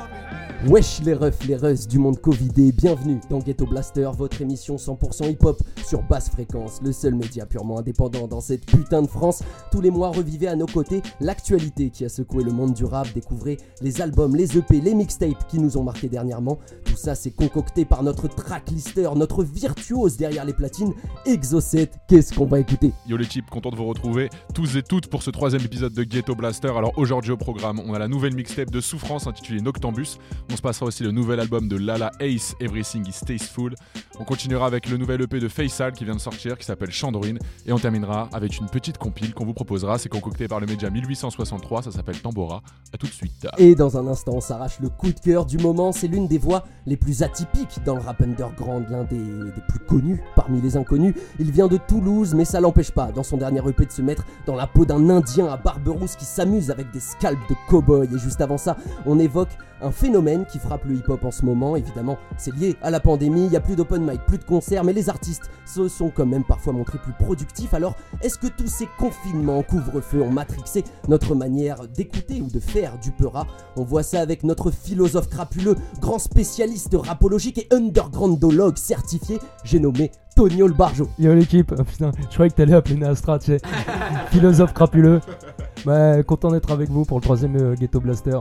up Wesh les refs, les russes du monde Covidé, bienvenue dans Ghetto Blaster, votre émission 100% hip-hop sur basse fréquence, le seul média purement indépendant dans cette putain de France. Tous les mois, revivez à nos côtés l'actualité qui a secoué le monde du rap, découvrez les albums, les EP, les mixtapes qui nous ont marqué dernièrement. Tout ça, c'est concocté par notre tracklister, notre virtuose derrière les platines, Exocet. Qu'est-ce qu'on va écouter? Yo les types, content de vous retrouver tous et toutes pour ce troisième épisode de Ghetto Blaster. Alors aujourd'hui au programme, on a la nouvelle mixtape de Souffrance intitulée Noctambus. On se passera aussi le nouvel album de Lala Ace, Everything is Tasteful. On continuera avec le nouvel EP de Faisal qui vient de sortir, qui s'appelle Chandrine. Et on terminera avec une petite compile qu'on vous proposera. C'est concocté par le média 1863, ça s'appelle Tambora. A tout de suite. Et dans un instant, on s'arrache le coup de cœur du moment. C'est l'une des voix les plus atypiques dans le rap underground, l'un des, des plus connus parmi les inconnus. Il vient de Toulouse, mais ça l'empêche pas, dans son dernier EP, de se mettre dans la peau d'un Indien à barbe rousse qui s'amuse avec des scalps de cow-boy. Et juste avant ça, on évoque un phénomène qui frappe le hip-hop en ce moment. Évidemment, c'est lié à la pandémie, il n'y a plus d'open mic, plus de concerts, mais les artistes se sont quand même parfois montrés plus productifs. Alors, est-ce que tous ces confinements, couvre-feu ont matrixé notre manière d'écouter ou de faire du peura On voit ça avec notre philosophe crapuleux, grand spécialiste rapologique et undergroundologue certifié, j'ai nommé Tonio le Barjo. Yo l'équipe, oh, putain, je croyais que t'allais appeler Nastra, tu sais. Philosophe crapuleux. Bah, content d'être avec vous pour le troisième euh, Ghetto Blaster.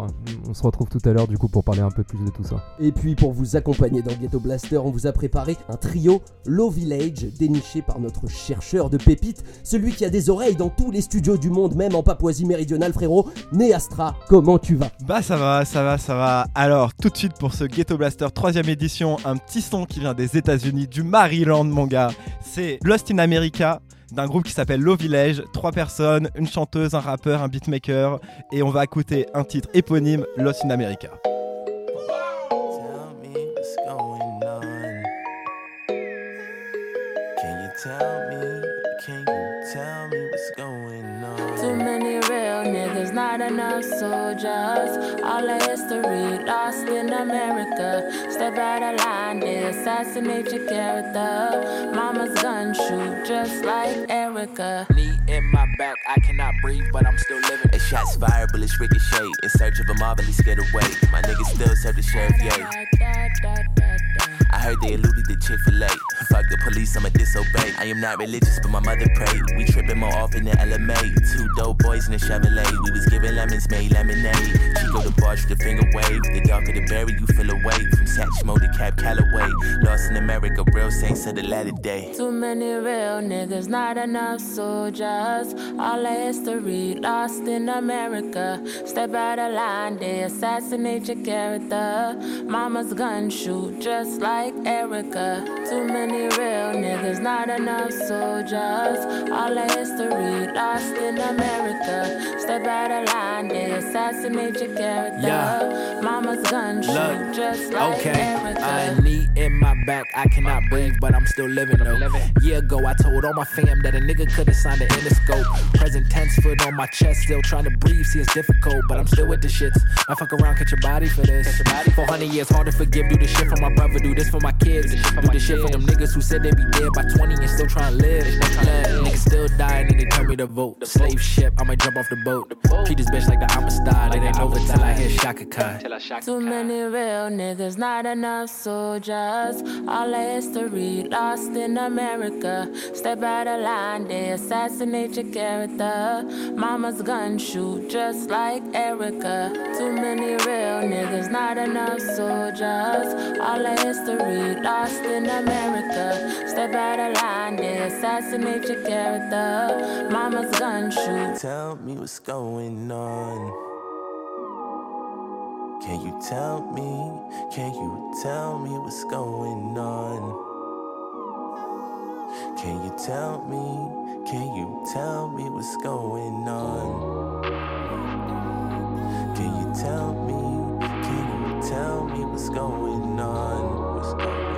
On se retrouve tout à l'heure du coup pour parler un peu plus de tout ça. Et puis pour vous accompagner dans Ghetto Blaster, on vous a préparé un trio Low Village déniché par notre chercheur de pépites, celui qui a des oreilles dans tous les studios du monde, même en Papouasie méridionale, frérot. Néastra, comment tu vas? Bah ça va, ça va, ça va. Alors tout de suite pour ce Ghetto Blaster troisième édition, un petit son qui vient des États-Unis, du Maryland mon C'est Lost in America d'un groupe qui s'appelle Low Village, trois personnes, une chanteuse, un rappeur, un beatmaker, et on va écouter un titre éponyme, Lost in America. Not enough soldiers. All the history lost in America. Step out of line, they assassinate your character. Mama's gun shoot just like Erica. Knee in my back, I cannot breathe, but I'm still living. A shots fired, bullets ricochet. In search of a marvelous getaway. My niggas still serve the sheriff, yay. I heard they eluded the Chick fil A. Fuck the police, I'ma disobey. I am not religious, but my mother prayed. We tripping more often than LMA. Two dope boys in a Chevrolet. We was giving lemons, made lemonade. Chico the barge with the finger wave. The darker the berry, you feel away. From Satchmo to Cap Calloway. Lost in America, real saints of the latter day. Too many real niggas, not enough soldiers. All the history lost in America. Step out of line, they assassinate your character. Mama's gun shoot just like Erica. Too many real niggas, not enough soldiers. All the history lost in America. Step out of line, they assassinate your character. Yeah. Mama's gun shoot Look, just like Okay, Erica. a knee in my back, I cannot breathe, but I'm still living though. Year ago, I told all my fam that a nigga could've signed an endoscope. Present tense, foot on my chest, still trying to breathe. See, it's difficult, but I'm still with the shits. I fuck around, catch your body for this. 400 years, hard to forgive. Do the shit for my brother, do this for my kids. Do the shit for them niggas who said they'd be dead by 20 and still trying to live. Look, niggas still dying and they tell me to vote. The Slave ship, I might jump off the boat. the boat. Treat this bitch like the Amistad. It ain't over till I hear Shaka Khan. Too many real niggas, not enough soldiers. All the history lost in America. Step out of line, they assassinate your character. Mama's gun shoot just like Erica. Too many real niggas, not enough soldiers. All the history lost in America. Step out of line, they assassinate your character. Mama's gun shoot. Tell me what's going on. Can you tell me? Can you tell me what's going on? Can you tell me? Can you tell me what's going on? Can you tell me? Can you tell me what's going on? What's going on?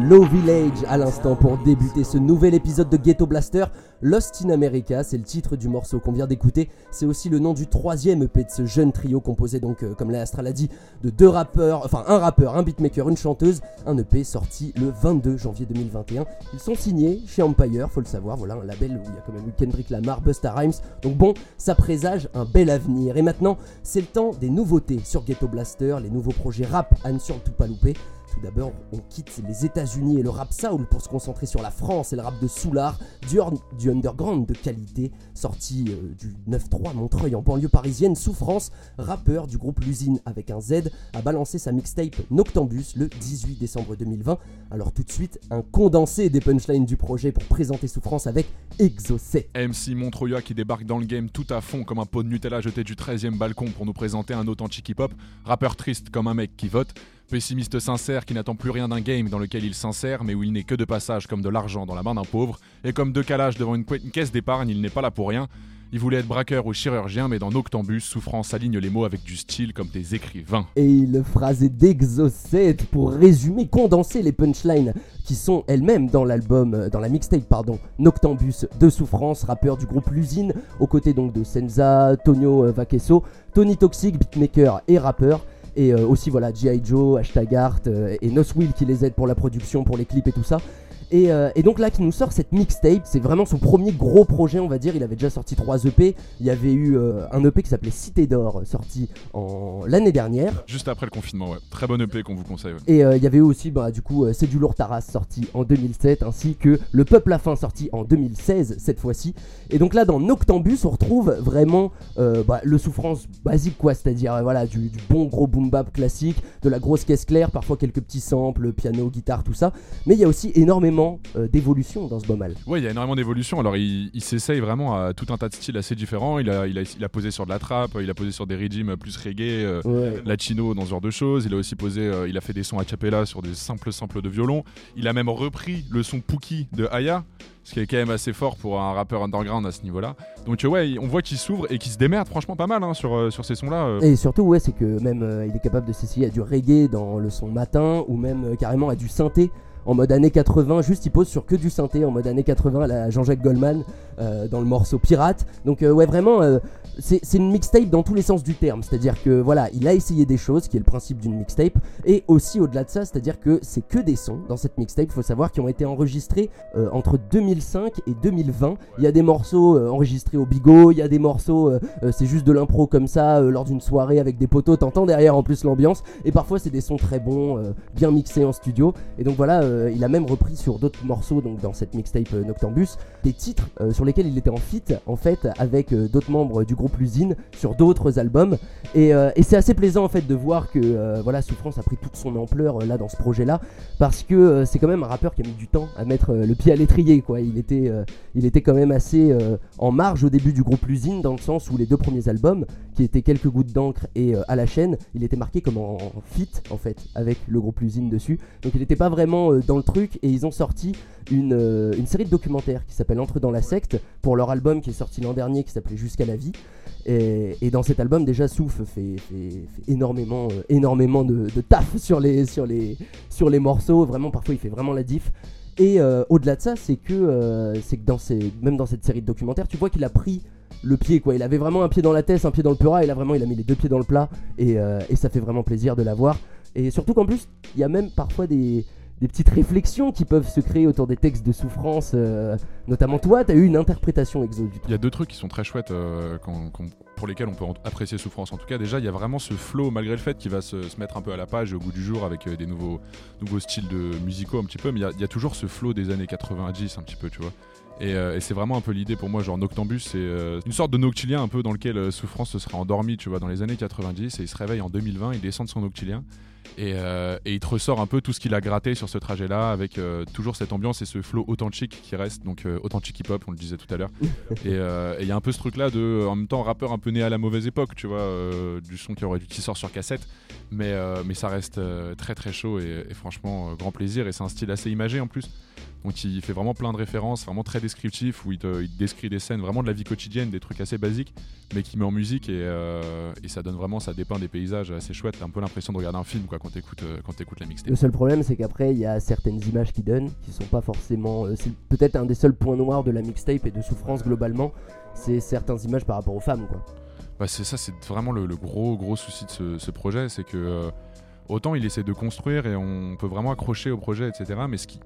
Low Village à l'instant pour débuter ce nouvel épisode de Ghetto Blaster. Lost in America, c'est le titre du morceau qu'on vient d'écouter. C'est aussi le nom du troisième EP de ce jeune trio composé donc, euh, comme l'Astra l'a dit, de deux rappeurs, enfin un rappeur, un beatmaker, une chanteuse. Un EP sorti le 22 janvier 2021. Ils sont signés chez Empire, faut le savoir. Voilà un label où il y a quand même eu Kendrick Lamar, Busta Rhymes. Donc bon, ça présage un bel avenir. Et maintenant, c'est le temps des nouveautés sur Ghetto Blaster, les nouveaux projets rap à ne surtout pas louper. Tout d'abord, on quitte les États-Unis et le rap soul pour se concentrer sur la France et le rap de Soulard, du, underground de qualité, sorti euh, du 9-3 Montreuil en banlieue parisienne. Souffrance, rappeur du groupe L'usine avec un Z, a balancé sa mixtape Noctambus le 18 décembre 2020. Alors tout de suite, un condensé des punchlines du projet pour présenter Souffrance avec Exocet. MC Montroya qui débarque dans le game tout à fond comme un pot de Nutella jeté du 13e balcon pour nous présenter un authentique hip-hop, rappeur triste comme un mec qui vote, pessimiste sincère qui n'attend plus rien d'un game dans lequel il s'insère mais où il n'est que de passage comme de l'argent dans la main d'un pauvre, et comme deux calages devant une, caisse d'épargne, il n'est pas là pour rien. Il voulait être braqueur ou chirurgien, mais dans Noctambus, Souffrance aligne les mots avec du style comme des écrivains. Et il phrasé d'Exocet pour résumer, condenser les punchlines qui sont elles-mêmes dans l'album, euh, dans la mixtape pardon, Noctambus de Souffrance, rappeur du groupe L'usine, aux côtés donc de Senza, Tonio euh, Vaquesso, Tony Toxic, beatmaker et rappeur. Et euh, aussi voilà G.I. Joe, Hashtag Art euh, et Noswill qui les aident pour la production, pour les clips et tout ça. Et, euh, et donc là qui nous sort cette mixtape, c'est vraiment son premier gros projet on va dire, il avait déjà sorti 3 EP, il y avait eu euh, un EP qui s'appelait Cité d'Or euh, sorti en l'année dernière. Juste après le confinement, ouais. Très bonne EP qu'on vous conseille. ouais. Et euh, il y avait eu aussi, bah, du coup, C'est du lourd Taras sorti en 2007, ainsi que Le Peuple à fin sorti en 2016, cette fois-ci. Et donc là, dans Noctambus, on retrouve vraiment bah, le souffrance basique, quoi, c'est-à-dire voilà, du, du bon gros boom bap classique, de la grosse caisse claire, parfois quelques petits samples, piano, guitare, tout ça. Mais il y a aussi énormément euh, d'évolution dans ce bomal. Ouais, il y a énormément d'évolution. Alors, il, il s'essaye vraiment à tout un tas de styles assez différents. Il a, il, a, il a posé sur de la trap, il a posé sur des régimes plus reggae, euh, Ouais. latino, dans ce genre de choses. Il a aussi posé, euh, il a fait des sons a cappella sur des simples samples de violon. Il a même repris le son Pookie de Aya, ce qui est quand même assez fort pour un rappeur underground à ce niveau-là. Donc, ouais, on voit qu'il s'ouvre et qu'il se démerde franchement pas mal hein, sur, sur ces sons-là. Et surtout, ouais, c'est que même euh, il est capable de s'essayer à du reggae dans le son matin ou même euh, carrément à du synthé en mode années 80. Juste, il pose sur que du synthé en mode années 80 à la Jean-Jacques Goldman euh, dans le morceau Pirate. Donc, euh, ouais, vraiment, euh, c'est une mixtape dans tous les sens du terme. C'est-à-dire que voilà, il a essayé des choses, qui est le principe d'une mixtape, et aussi au-delà de ça, c'est-à-dire que c'est que des sons dans cette mixtape. Il faut savoir qui ont été enregistrés euh, entre 2005 et 2020. Il y a des morceaux euh, enregistrés au bigot, il y a des morceaux, euh, c'est juste de l'impro comme ça lors d'une soirée avec des poteaux. T'entends derrière en plus l'ambiance, et parfois c'est des sons très bons, bien mixés en studio. Et donc voilà, il a même repris sur d'autres morceaux, donc dans cette mixtape Noctambus, des titres sur lesquels il était en feat en fait avec d'autres membres du groupe L'usine sur d'autres albums. Et, euh, et c'est assez plaisant en fait de voir que euh, voilà Souffrance a pris toute son ampleur euh, là dans ce projet là parce que c'est quand même un rappeur qui a mis du temps à mettre le pied à l'étrier quoi. Il était, il était quand même assez en marge au début du groupe L'usine dans le sens où les deux premiers albums qui étaient quelques gouttes d'encre et à la chaîne, il était marqué comme en, en feat en fait avec le groupe L'usine dessus. Donc il n'était pas vraiment dans le truc et ils ont sorti une, une série de documentaires qui s'appelle Entre dans la secte pour leur album qui est sorti l'an dernier qui s'appelait Jusqu'à la vie. Et, dans cet album, déjà, Souf fait, fait- énormément, euh, énormément de, taf sur les, sur, les, sur les morceaux. Vraiment, parfois, il fait vraiment la diff. Et euh, au-delà de ça, c'est que, euh, c'est que dans ces, même dans cette série de documentaires, tu vois qu'il a pris le pied, quoi. Il avait vraiment un pied dans la tête, un pied dans le pura, et là, vraiment, il a mis les deux pieds dans le plat. Et, et ça fait vraiment plaisir de l'avoir. Et surtout qu'en plus, il y a même parfois des, des petites réflexions qui peuvent se créer autour des textes de souffrance. euh, notamment toi, tu as eu une interprétation exo du truc. Il y a deux trucs qui sont très chouettes euh, pour lesquels on peut apprécier Souffrance. En tout cas, déjà, il y a vraiment ce flow, malgré le fait qu'il va se, se mettre un peu à la page au goût du jour avec euh, des nouveaux, nouveaux styles de musicaux un petit peu, mais il y y, a toujours ce flow des années 90 un petit peu, tu vois. Et, euh, et c'est vraiment un peu l'idée pour moi, genre Noctambus, c'est euh, une sorte de noctilien un peu dans lequel euh, Souffrance se sera endormi, tu vois, dans les années 90, et il se réveille en 2020, il descend de son noctilien, et, et il te ressort un peu tout ce qu'il a gratté sur ce trajet-là, avec toujours cette ambiance et ce flow authentique qui reste, donc authentique hip-hop, on le disait tout à l'heure. Et il y a un peu ce truc-là de, en même temps, rappeur un peu né à la mauvaise époque, tu vois, du son qui aurait dû qui sort sur cassette, mais, mais ça reste très très chaud et, et franchement, grand plaisir, et c'est un style assez imagé en plus. Donc il fait vraiment plein de références, vraiment très descriptif, où il te, il te décrit des scènes vraiment de la vie quotidienne, des trucs assez basiques, mais qui met en musique et, euh, et ça donne vraiment, ça dépeint des paysages assez chouettes. T'as un peu l'impression de regarder un film quoi, quand t'écoutes euh, quand t'écoutes la mixtape. Le seul problème, c'est qu'après, il y a certaines images qui donnent, qui sont pas forcément. euh, c'est peut-être un des seuls points noirs de la mixtape et de souffrance globalement. C'est certaines images par rapport aux femmes, quoi. Bah, c'est ça, c'est vraiment le, le gros gros souci de ce, ce projet, c'est que euh, autant il essaie de construire et on peut vraiment accrocher au projet, etc. Mais ce qui,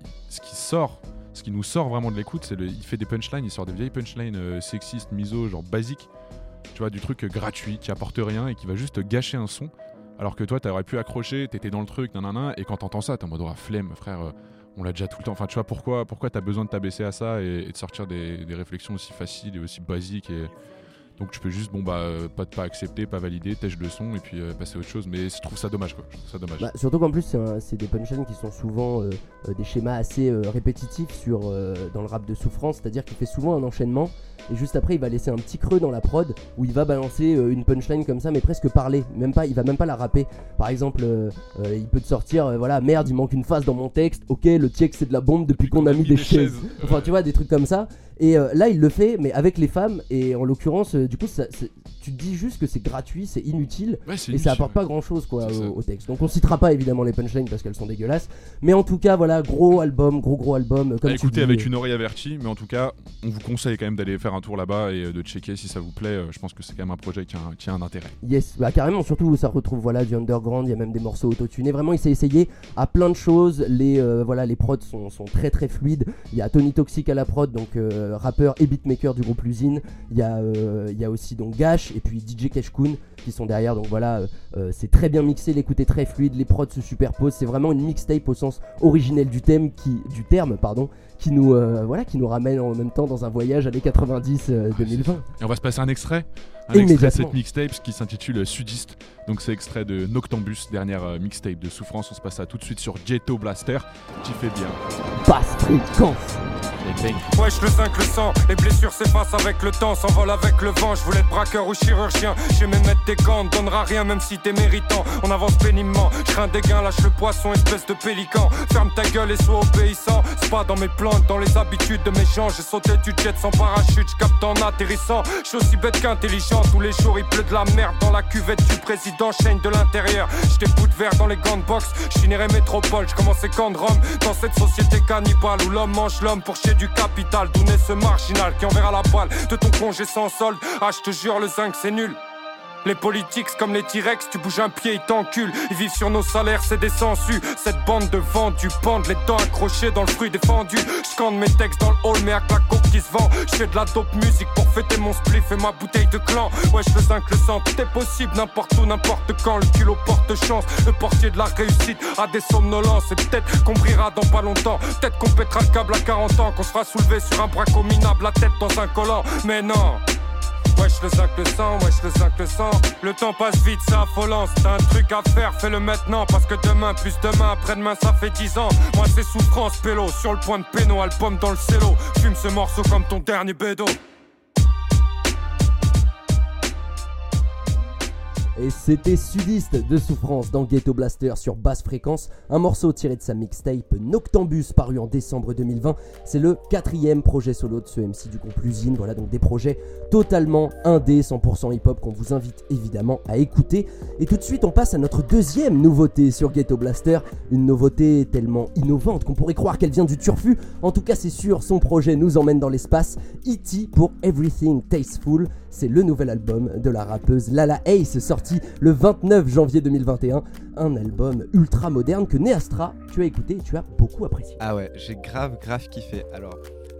sort, ce qui nous sort vraiment de l'écoute, c'est il fait des punchlines, il sort des vieilles punchlines euh, sexistes, miso, genre basiques, tu vois, du truc gratuit qui apporte rien et qui va juste te gâcher un son. Alors que toi, t'aurais pu accrocher, t'étais dans le truc, nanana, et quand t'entends ça, t'es en mode oh, flemme, frère. euh, on l'a déjà tout le temps. Enfin, tu vois, pourquoi, pourquoi t'as besoin de t'abaisser à ça et, et de sortir des, des réflexions aussi faciles et aussi basiques et, donc tu peux juste, bon bah, euh, pas, pas accepter, pas valider, tèche le son et puis euh, passer à autre chose. Mais je trouve ça dommage quoi. Je trouve ça dommage. Bah, surtout qu'en plus, c'est des punchlines qui sont souvent euh, des schémas assez euh, répétitifs sur, euh, dans le rap de souffrance, c'est-à-dire qu'il fait souvent un enchaînement et juste après, il va laisser un petit creux dans la prod où il va balancer une punchline comme ça, mais presque parler. Même pas, il va même pas la rapper. Par exemple, il peut te sortir, voilà, merde, il manque une phase dans mon texte. Ok, le texte c'est de la bombe depuis qu'on a mis des chaises. Enfin, tu vois, des trucs comme ça. Et euh, là, il le fait, mais avec les femmes. Et en l'occurrence, euh, du coup, ça- c'est- tu dis juste que c'est gratuit, c'est inutile. Ouais, Et ça apporte ouais. pas grand chose quoi au, au texte. Donc on citera pas évidemment les punchlines parce qu'elles sont dégueulasses. Mais en tout cas, voilà, gros album, gros gros album. Comme écouter dis, avec euh, une oreille avertie, mais en tout cas, on vous conseille quand même d'aller faire un tour là-bas et euh, de checker si ça vous plaît. Euh, Je pense que c'est quand même un projet qui a, un- qui a un intérêt. Yes, bah carrément, surtout ça retrouve voilà du underground, il y a même des morceaux autotunés. Vraiment, il s'est essayé à plein de choses. Les euh, voilà, les prods sont, sont très très fluides. Il y a Tony Toxic à la prod, donc euh, rappeur et beatmaker du groupe L'usine. Il y a euh, il y a aussi donc Gash et puis DJ Keshkun qui sont derrière. Donc voilà, euh, euh, c'est très bien mixé, l'écoute est très fluide, les prods se superposent. C'est vraiment une mixtape au sens originel du thème qui du terme, pardon, qui nous euh, voilà, qui nous ramène en même temps dans un voyage années 90 euh, 2020. Et on va se passer un extrait? Un extrait de cette mixtape qui s'intitule Sudiste. Donc c'est extrait de Noctambus, dernière euh, mixtape de Souffrance. On se passe ça tout de suite sur Ghetto Blaster. Tu fais bien. Basse fréquence. Wesh le 5 le sang, les blessures s'effacent avec le temps, s'envolent avec le vent, je voulais être braqueur ou chirurgien, j'aimais mettre des gants, ne donnera rien même si t'es méritant, on avance péniblement, je crains des gains, lâche le poisson, espèce de pélican, ferme ta gueule et sois obéissant, c'est pas dans mes plantes, dans les habitudes de mes gens, j'ai sauté du jet sans parachute, je capte en atterrissant, je suis aussi bête qu'intelligent, tous les jours il pleut de la merde dans la cuvette du président, chaîne de l'intérieur, je des bouts de verre dans les gants de boxe, je finirai métropole, je commençais camp de Rome, dans cette société cannibale où l'homme mange l'homme pour chier du capital, d'où naît ce marginal qui enverra la balle de ton congé sans solde, ah je te jure le zinc c'est nul. Les politiques, comme les T-Rex, tu bouges un pied, ils t'enculent. Ils vivent sur nos salaires, c'est des sangsues. Cette bande de vendus, bande les dents accrochées dans le fruit défendu. Je mes textes dans le hall, mais avec la coke qui se vend. Je fais de la dope musique pour fêter mon spliff et ma bouteille de clan. Ouais, je fais 5 le sang, tout est possible, n'importe où, n'importe quand. Le culot porte chance, le portier de la réussite a des somnolences. Et peut-être qu'on brillera dans pas longtemps. Peut-être qu'on pètera le câble à 40 ans, qu'on sera soulevé sur un braco minable, la tête dans un collant. Mais non. Wesh le 5 le sang, wesh le 5 le sang. Le temps passe vite, c'est affolant Si t'as un truc à faire, fais-le maintenant. Parce que demain, plus demain, après-demain, ça fait 10 ans. Moi c'est souffrance, pélo. Sur le point de péno, album dans le cello. Fume ce morceau comme ton dernier bédo Et c'était Sudiste de Souffrance dans Ghetto Blaster sur basse fréquence, un morceau tiré de sa mixtape Noctambus paru en décembre 2020. C'est le quatrième projet solo de ce MC du groupe L'usine. Voilà donc des projets totalement indé, 100% hip-hop qu'on vous invite évidemment à écouter. Et tout de suite on passe à notre deuxième nouveauté sur Ghetto Blaster, une nouveauté tellement innovante qu'on pourrait croire qu'elle vient du turfu. En tout cas c'est sûr, son projet nous emmène dans l'espace. E.T. pour Everything Tasteful, c'est le nouvel album de la rappeuse Lala Ace sorti le 29 janvier 2021. Un album ultra moderne que Neastra, tu as écouté et tu as beaucoup apprécié. Ah ouais, j'ai grave, grave kiffé. Alors,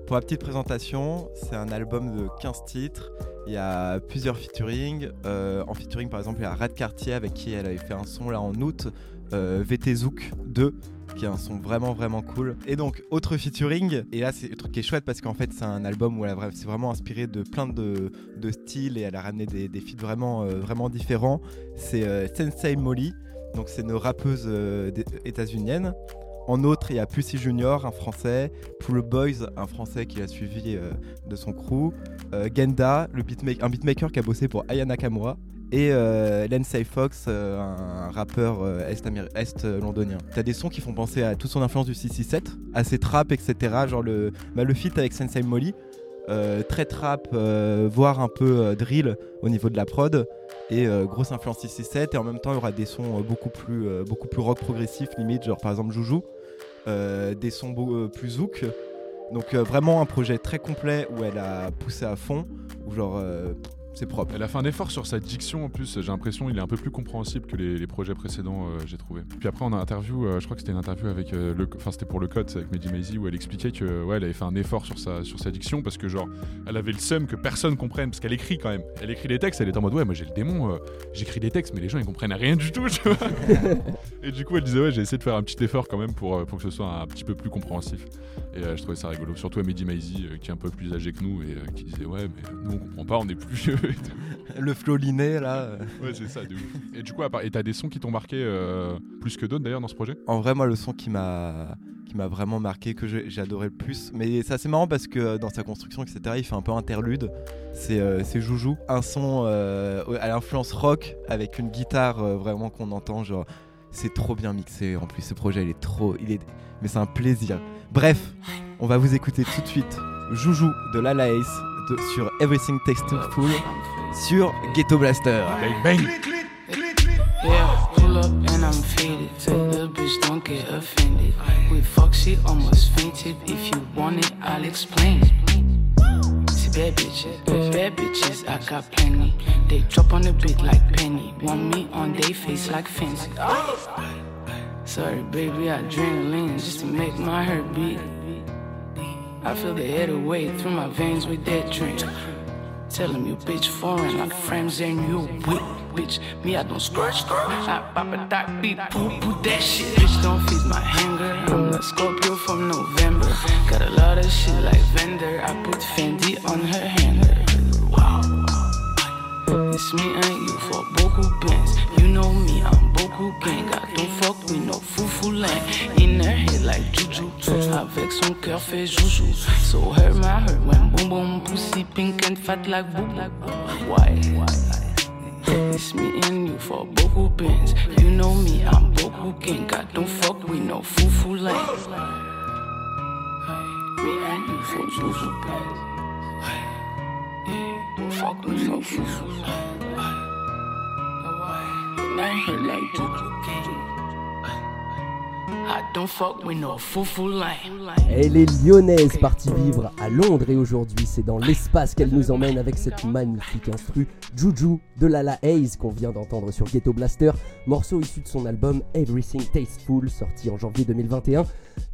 pour la petite présentation, c'est un album de 15 titres. Il y a plusieurs featuring. Euh, en featuring, par exemple, il y a Red Cartier avec qui elle avait fait un son là en août, euh, VT Zouk 2 qui est un son vraiment vraiment cool. Et donc autre featuring, et là c'est le truc qui est chouette parce qu'en fait c'est un album où elle c'est vraiment inspiré de plein de, styles et elle a ramené des, des feats vraiment, euh, vraiment différents. C'est euh, Sensei Molly, donc c'est une rappeuse euh, états-unienne. En autre, il y a Pussy Junior, un français, Pool Boys, un français qui a suivi de son crew, Genda, un beatmaker qui a bossé pour Aya Nakamura, et euh, Fox, euh, un rappeur euh, est-londonien. T'as des sons qui font penser à toute son influence du 667, assez trap, etc. Genre le, bah, le feat avec Sensei Molly, euh, très trap, euh, voire un peu euh, drill au niveau de la prod, et euh, grosse influence 667. Et en même temps, il y aura des sons euh, beaucoup plus, euh, beaucoup plus rock progressif, limite, genre par exemple Joujou, euh, des sons euh, plus zouk. Donc euh, vraiment un projet très complet où elle a poussé à fond, où genre euh, c'est propre. Elle a fait un effort sur sa diction en plus, j'ai l'impression il est un peu plus compréhensible que les, les projets précédents, euh, j'ai trouvé. Puis après on a interview, euh, je crois que c'était une interview avec euh, le, enfin c'était pour le code avec Mehdi Maizy où elle expliquait que ouais elle avait fait un effort sur sa sur sa diction parce que genre elle avait le seum que personne comprenne parce qu'elle écrit quand même. Elle écrit des textes, elle est en mode ouais moi j'ai le démon, j'écris des textes mais les gens ils comprennent rien du tout. tu vois. Et du coup elle disait ouais j'ai essayé de faire un petit effort quand même pour pour que ce soit un petit peu plus compréhensif. Et je trouvais ça rigolo, surtout à Mehdi Maizy qui est un peu plus âgé que nous et qui disait ouais mais nous on comprend pas, on est plus vieux. Et tout. Le flolinet là. Ouais, c'est ça, de ouf. Et du coup, à part- et t'as des sons qui t'ont marqué euh, plus que d'autres d'ailleurs dans ce projet? En vrai, moi, le son qui m'a qui m'a vraiment marqué, que j'ai j'ai adoré le plus. Mais c'est assez marrant parce que euh, dans sa construction, etc., il fait un peu interlude. C'est euh, c'est Joujou, un son euh, à l'influence rock avec une guitare euh, vraiment qu'on entend. Genre, c'est trop bien mixé. En plus, ce projet, il est trop, il est, mais c'est un plaisir. Bref, on va vous écouter tout de suite Joujou de Lala Ace sur Everything Tasteful sur Ghetto Blaster. Bang bang Yeah, pull up and I'm faded. Say, little bitch, don't get offended. We fuck, she almost fainted. If you want it, I'll explain. See, bad bitches, bad bitches, I got plenty. They drop on the beat like penny. Want me on they face like fancy. Sorry, baby, adrenaline just to make my heart beat. I feel the head away through my veins with that drink. Tell him you bitch foreign like frames and you whip bitch. Me, I don't scratch, I pop a dot beat, poo poo that shit. Bitch, don't feed my hanger. I'm the Scorpio from November. Got a lot of shit like vendor. I put Fendi on her hanger. It's me and you for beaucoup bands. You know me, I'm beaucoup gang. I don't fuck with no foufou land. In her head like juju. Avec son cœur fait joujou. So her my hurt when boom boom pussy pink and fat like boo. Why? It's me and you for beaucoup bands. You know me, I'm beaucoup gang. I don't fuck with no foufou land. Me and you for joujou bands. Don't fuck with no foufou land. And I heard like juju Elle est lyonnaise partie vivre à Londres et aujourd'hui c'est dans l'espace qu'elle nous emmène avec cette magnifique instru Juju de Lala Hayes qu'on vient d'entendre sur Ghetto Blaster, morceau issu de son album Everything Tasteful sorti en janvier 2021.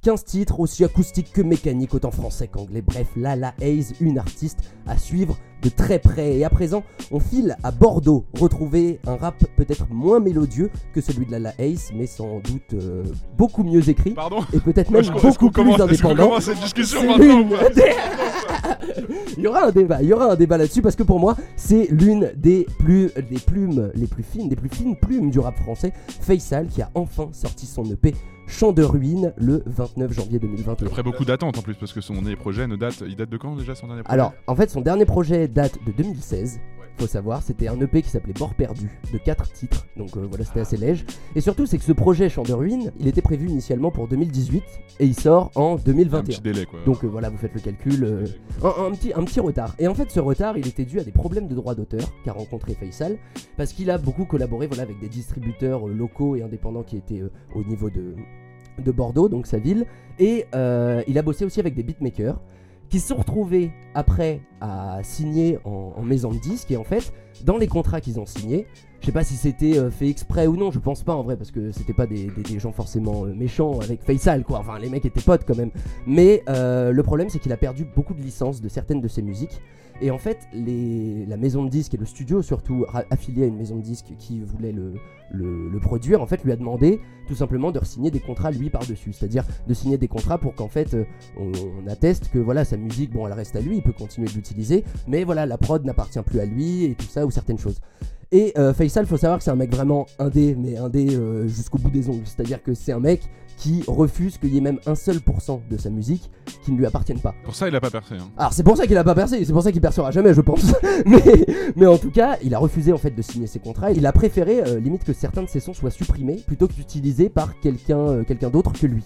15 titres aussi acoustiques que mécaniques autant français qu'anglais. Bref, Lala Hayes, une artiste à suivre de très près. Et à présent, on file à Bordeaux retrouver un rap peut-être moins mélodieux que celui de Lala Hayes mais sans doute euh, beaucoup mieux écrit Pardon et peut-être même beaucoup plus commence- indépendant. commence cette discussion maintenant il y aura un débat, il y aura un débat là-dessus parce que pour moi, c'est l'une des plus des plumes les plus fines, des plus fines plumes du rap français, Faisal qui a enfin sorti son EP Chant de ruines le 29 janvier 2021. Après beaucoup d'attentes en plus, parce que son dernier projet ne date. Il date de quand déjà son dernier projet? Alors, en fait, son dernier projet date de 2016. Faut savoir, c'était un EP qui s'appelait Bord perdu, de 4 titres, donc euh, voilà, c'était assez léger. Et surtout, c'est que ce projet Chant de ruines, il était prévu initialement pour 2018 et il sort en Un 2021. petit délai quoi. Donc euh, voilà, vous faites le calcul. euh, un, un petit, un petit retard. Et en fait, ce retard, il était dû à des problèmes de droit d'auteur qu'a rencontré Faisal, parce qu'il a beaucoup collaboré voilà, avec des distributeurs locaux et indépendants qui étaient au niveau de, de Bordeaux, donc sa ville. Et il a bossé aussi avec des beatmakers qui se sont retrouvés après à signer en, maison de disques. Et en fait, dans les contrats qu'ils ont signés, je sais pas si c'était euh, fait exprès ou non, je pense pas en vrai, parce que c'était pas des gens forcément euh, méchants avec Faisal, quoi. Enfin, les mecs étaient potes quand même. Mais euh, le problème, c'est qu'il a perdu beaucoup de licences de certaines de ses musiques. Et en fait, la maison de disques et le studio, surtout affilié à une maison de disques qui voulait le, produire, en fait, lui a demandé tout simplement de signer des contrats lui par-dessus. C'est-à-dire de signer des contrats pour qu'en fait, euh, on, atteste que voilà, sa musique, bon, elle reste à lui, il peut continuer de l'utiliser mais voilà, la prod n'appartient plus à lui et tout ça, ou certaines choses. Et euh, Faisal, faut savoir que c'est un mec vraiment indé, mais indé euh, jusqu'au bout des ongles. C'est-à-dire que c'est un mec qui refuse qu'il y ait même un seul pourcent de sa musique qui ne lui appartienne pas. Pour ça, il a pas percé. hein. Alors c'est pour ça qu'il a pas percé, c'est pour ça qu'il percera jamais, je pense. mais, mais en tout cas, il a refusé en fait de signer ses contrats. Il a préféré euh, limite que certains de ses sons soient supprimés plutôt que d'utilisés par quelqu'un euh, quelqu'un d'autre que lui.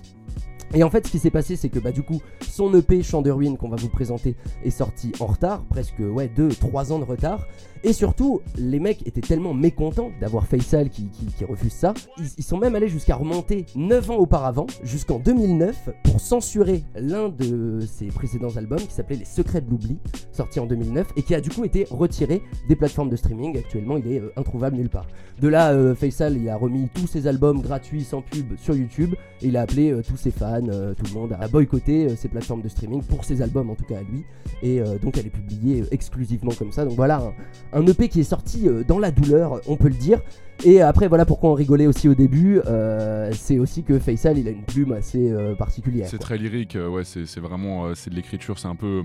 Et en fait, ce qui s'est passé, c'est que bah du coup, son EP Chant de ruine qu'on va vous présenter est sorti en retard, presque ouais 2 3 ans de retard. Et surtout, les mecs étaient tellement mécontents d'avoir Faisal qui, qui, refuse ça, ils, ils sont même allés jusqu'à remonter 9 ans auparavant, jusqu'en 2009, pour censurer l'un de ses précédents albums qui s'appelait Les Secrets de l'Oubli, sorti en 2009, et qui a du coup été retiré des plateformes de streaming. Actuellement, il est euh, introuvable nulle part. De là, euh, Faisal, il a remis tous ses albums gratuits sans pub sur YouTube, et il a appelé euh, tous ses fans, euh, tout le monde, à boycotter euh, ces plateformes de streaming pour ses albums, en tout cas à lui. Et euh, donc, elle est publiée euh, exclusivement comme ça. Donc voilà, un, un EP qui est sorti euh, dans la douleur, on peut le dire. Et après, voilà pourquoi on rigolait aussi au début. euh, c'est aussi que Faisal, il a une plume assez euh, particulière. C'est très lyrique, euh, ouais, c'est c'est vraiment euh, c'est de l'écriture, c'est un peu.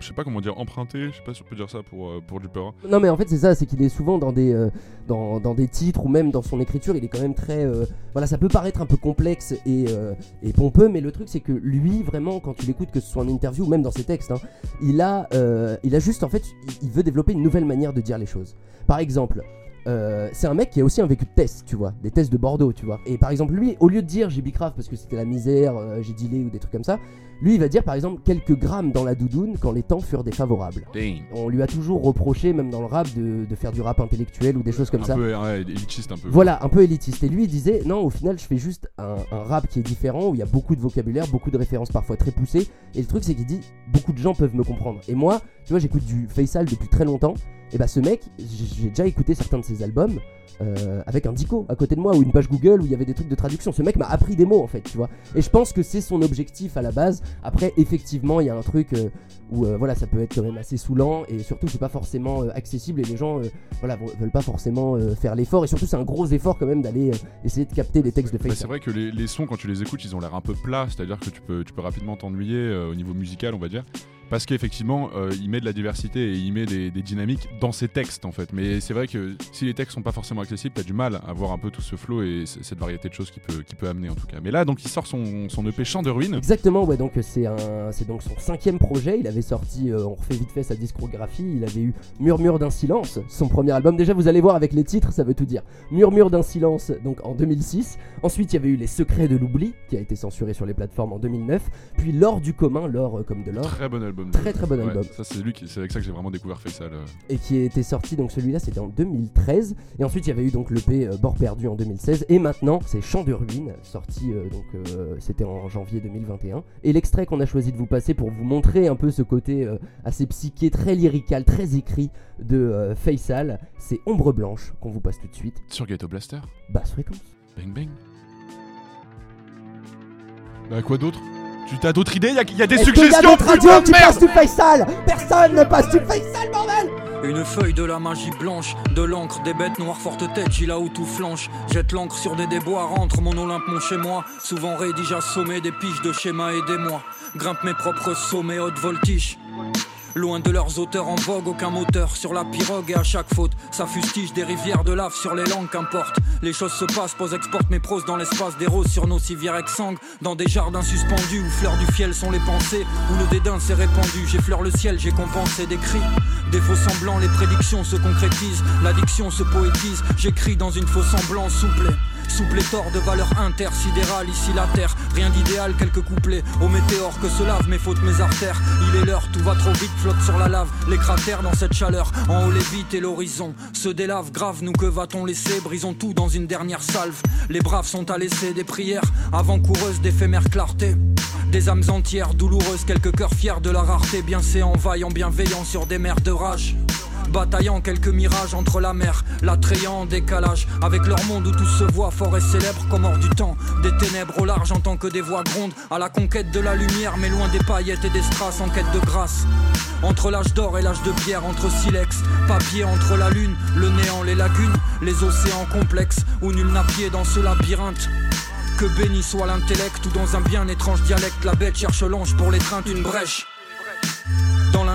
Je sais pas comment dire, emprunté, je sais pas si on peut dire ça pour, euh, pour. Non mais en fait c'est ça, c'est qu'il est souvent dans des, euh, dans, dans des titres ou même dans son écriture, il est quand même très... euh, voilà, ça peut paraître un peu complexe et, euh, et pompeux, mais le truc c'est que lui vraiment, quand tu l'écoutes, que ce soit en interview ou même dans ses textes, hein, il, a, il a juste en fait, il, veut développer une nouvelle manière de dire les choses. Par exemple... c'est un mec qui a aussi un vécu de tests, tu vois, des tests de Bordeaux, tu vois. Et par exemple, lui, au lieu de dire j'ai bicrave parce que c'était la misère, j'ai dealé ou des trucs comme ça, lui, il va dire par exemple quelques grammes dans la doudoune quand les temps furent défavorables. On lui a toujours reproché, même dans le rap, de, de faire du rap intellectuel ou des choses comme un ça. peu ouais, élitiste un peu. Voilà, un peu élitiste. Et lui, il disait non, au final, je fais juste un, un rap qui est différent, où il y a beaucoup de vocabulaire, beaucoup de références parfois très poussées. Et le truc, c'est qu'il dit beaucoup de gens peuvent me comprendre. Et moi, tu vois, j'écoute du Faisal depuis très longtemps. Et bah, ce mec, j'ai déjà écouté certains de ses albums. euh, avec un dico à côté de moi ou une page Google où il y avait des trucs de traduction. Ce mec m'a appris des mots en fait, tu vois. Et je pense que c'est son objectif à la base. Après, effectivement, il y a un truc euh, où euh, voilà, ça peut être quand même assez saoulant et surtout c'est pas forcément accessible et les gens voilà veulent pas forcément faire l'effort et surtout c'est un gros effort quand même d'aller essayer de capter les textes de Bah, Faisal. c'est vrai que les, les sons, quand tu les écoutes, ils ont l'air un peu plats, c'est-à-dire que tu peux, tu peux rapidement t'ennuyer au niveau musical, on va dire. Parce qu'effectivement, euh, il met de la diversité et il met des, des dynamiques dans ses textes, en fait. Mais c'est vrai que si les textes sont pas forcément accessibles, t'as du mal à voir un peu tout ce flow et cette variété de choses qu'il peut, qu'il peut amener, en tout cas. Mais là, donc, il sort son, son EP Chant de ruine. Exactement, ouais, donc c'est un, c'est donc son cinquième projet. Il avait sorti, euh, on refait vite fait sa discographie. Il avait eu Murmure d'un silence, son premier album. Déjà, vous allez voir avec les titres, ça veut tout dire. Murmure d'un silence, donc en 2006. Ensuite, il y avait eu Les Secrets de l'oubli, qui a été censuré sur les plateformes en 2009. Puis L'or du commun, l'or euh, comme de l'or, Très bon album. Très, très bon Ouais, album. Ça, c'est lui qui, c'est avec ça que j'ai vraiment découvert Faisal. euh. et qui était sorti. Donc celui-là, c'était en 2013. Et ensuite, il y avait eu donc l'EP euh, Bord perdu en 2016. Et maintenant, c'est Chant de ruine, sorti euh, donc euh, c'était en janvier 2021. Et l'extrait qu'on a choisi de vous passer pour vous montrer un peu ce côté euh, assez psyché, très lyrical, très écrit de Faisal, c'est Ombre blanche qu'on vous passe tout de suite. Sur Ghetto Blaster. Basse fréquence. Bang bang. Bah, quoi d'autre? Tu t'as d'autres idées? Il y, a- y a des Est-ce qu'il y a suggestions? de qui passent du Faisal? Personne ne passe du Faisal, bordel Une feuille de la magie blanche, de l'encre, des bêtes noires forte tête, j'y là où tout flanche. Jette l'encre sur des déboires, entre mon Olympe, mon chez moi. Souvent rédige assommé des piges de schéma, aidez-moi. Grimpe mes propres sommets, haute voltige. Loin de leurs auteurs en vogue, aucun moteur sur la pirogue et à chaque faute, ça fustige des rivières de lave sur les langues, qu'importe. Les choses se passent, pose exporte mes proses dans l'espace des roses sur nos civières exsangues, dans des jardins suspendus où fleurs du fiel sont les pensées, où le dédain s'est répandu. J'effleure le ciel, j'ai compensé des cris. Des faux semblants, les prédictions se concrétisent, l'addiction se poétise. J'écris dans une faux semblant souple. Sous pléthore de valeurs intersidérales, ici la terre, rien d'idéal, quelques couplets au météore que se lavent mes fautes, mes artères. Il est l'heure, tout va trop vite, flotte sur la lave, les cratères dans cette chaleur, en haut les vites et l'horizon se délave grave, nous que va-t-on laisser? Brisons tout dans une dernière salve. Les braves sont à laisser des prières avant-coureuses d'éphémère clarté. Des âmes entières, douloureuses, quelques cœurs fiers de la rareté, bien séants, vaillants, bienveillants sur des mers de rage. Bataillant quelques mirages entre la mer, l'attrayant en décalage. Avec leur monde où tout se voit fort et célèbre comme hors du temps. Des ténèbres au large en tant que des voix grondent À la conquête de la lumière mais loin des paillettes et des strass en quête de grâce. Entre l'âge d'or et l'âge de pierre, entre silex, papier entre la lune Le néant, les lagunes, les océans complexes Où nul n'a pied dans ce labyrinthe. Que béni soit l'intellect ou dans un bien étrange dialecte La bête cherche l'ange pour l'étreinte une brèche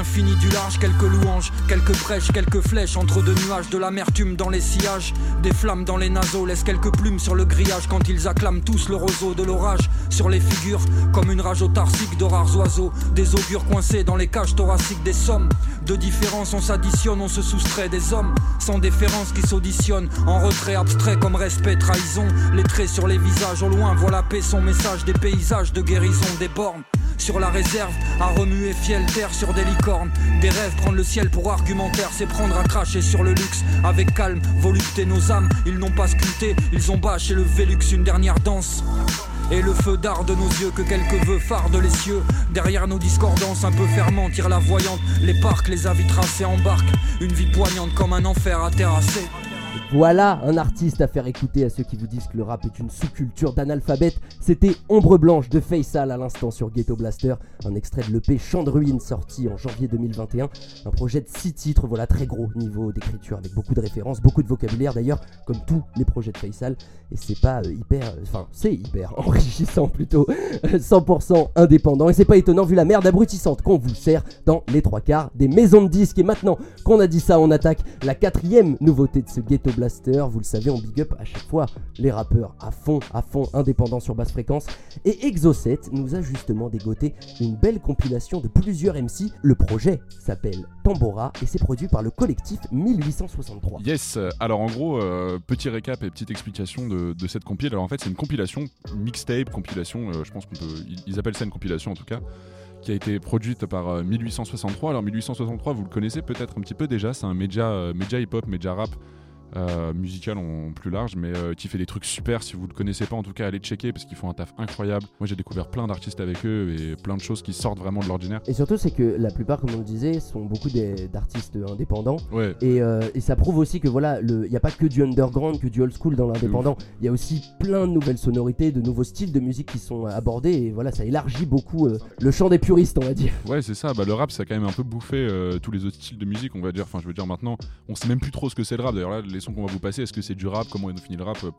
l'infini du large, quelques louanges, quelques brèches, quelques flèches entre deux nuages, de l'amertume dans les sillages, des flammes dans les naseaux, laissent quelques plumes sur le grillage quand ils acclament tous le roseau de l'orage sur les figures, comme une rage autarcique de rares oiseaux, des augures coincés dans les cages thoraciques des sommes. De différence, on s'additionne, on se soustrait des hommes sans déférence qui s'auditionnent en retrait abstrait comme respect, trahison. Les traits sur les visages au loin, voient la paix, son message des paysages de guérison des bornes. Sur la réserve, à remuer fiel terre sur des licornes. Des rêves, prendre le ciel pour argumentaire, c'est prendre à cracher sur le luxe. Avec calme, volupté nos âmes, ils n'ont pas sculpté, ils ont bâché le Vélux, une dernière danse. Et le feu d'art de nos yeux que quelques vœux fardent les cieux Derrière nos discordances un peu ferments tire la voyante Les parcs, les avis tracés embarquent Une vie poignante comme un enfer à terrasser Voilà un artiste à faire écouter à ceux qui vous disent que le rap est une sous-culture d'analphabète. C'était Ombre Blanche de Faisal à l'instant sur Ghetto Blaster, un extrait de l'EP Chant de Ruines sorti en janvier 2021. Un projet de 6 titres, voilà, très gros niveau d'écriture avec beaucoup de références, beaucoup de vocabulaire d'ailleurs, comme tous les projets de Faisal. Et c'est pas euh, hyper, euh, enfin, c'est hyper enrichissant plutôt, euh, 100% indépendant. Et c'est pas étonnant vu la merde abrutissante qu'on vous sert dans les trois quarts des maisons de disques. Et maintenant qu'on a dit ça, on attaque la quatrième nouveauté de ce Ghetto Blaster. Vous le savez, on big up à chaque fois les rappeurs à fond, à fond, indépendants sur basse fréquence. Et Exocet nous a justement dégoté une belle compilation de plusieurs MC. Le projet s'appelle Tambora et c'est produit par le collectif 1863. Yes, euh, alors en gros, euh, petit récap et petite explication de, cette compile. Alors en fait, c'est une compilation, mixtape, compilation, euh, je pense qu'on peut. Ils, appellent ça une compilation en tout cas, qui a été produite par euh, 1863. Alors 1863, vous le connaissez peut-être un petit peu déjà, c'est un média, euh, média hip-hop, média rap. Euh, musical en plus large mais euh, qui fait des trucs super si vous le connaissez pas en tout cas allez checker parce qu'ils font un taf incroyable moi j'ai découvert plein d'artistes avec eux et plein de choses qui sortent vraiment de l'ordinaire Et surtout, c'est que la plupart, comme on le disait, sont beaucoup d'artistes indépendants. ouais Et, euh, et ça prouve aussi que voilà, il n'y a pas que du underground, que du old school dans l'indépendant. Il y a aussi plein de nouvelles sonorités, de nouveaux styles de musique qui sont abordés. Et voilà, ça élargit beaucoup euh, le champ des puristes, on va dire. Ouais, c'est ça. Bah, le rap, ça a quand même un peu bouffé euh, tous les autres styles de musique, on va dire. Enfin, je veux dire, maintenant, on sait même plus trop ce que c'est le rap. D'ailleurs, là, les sons qu'on va vous passer, est-ce que c'est du rap? Comment est défini le rap? Euh,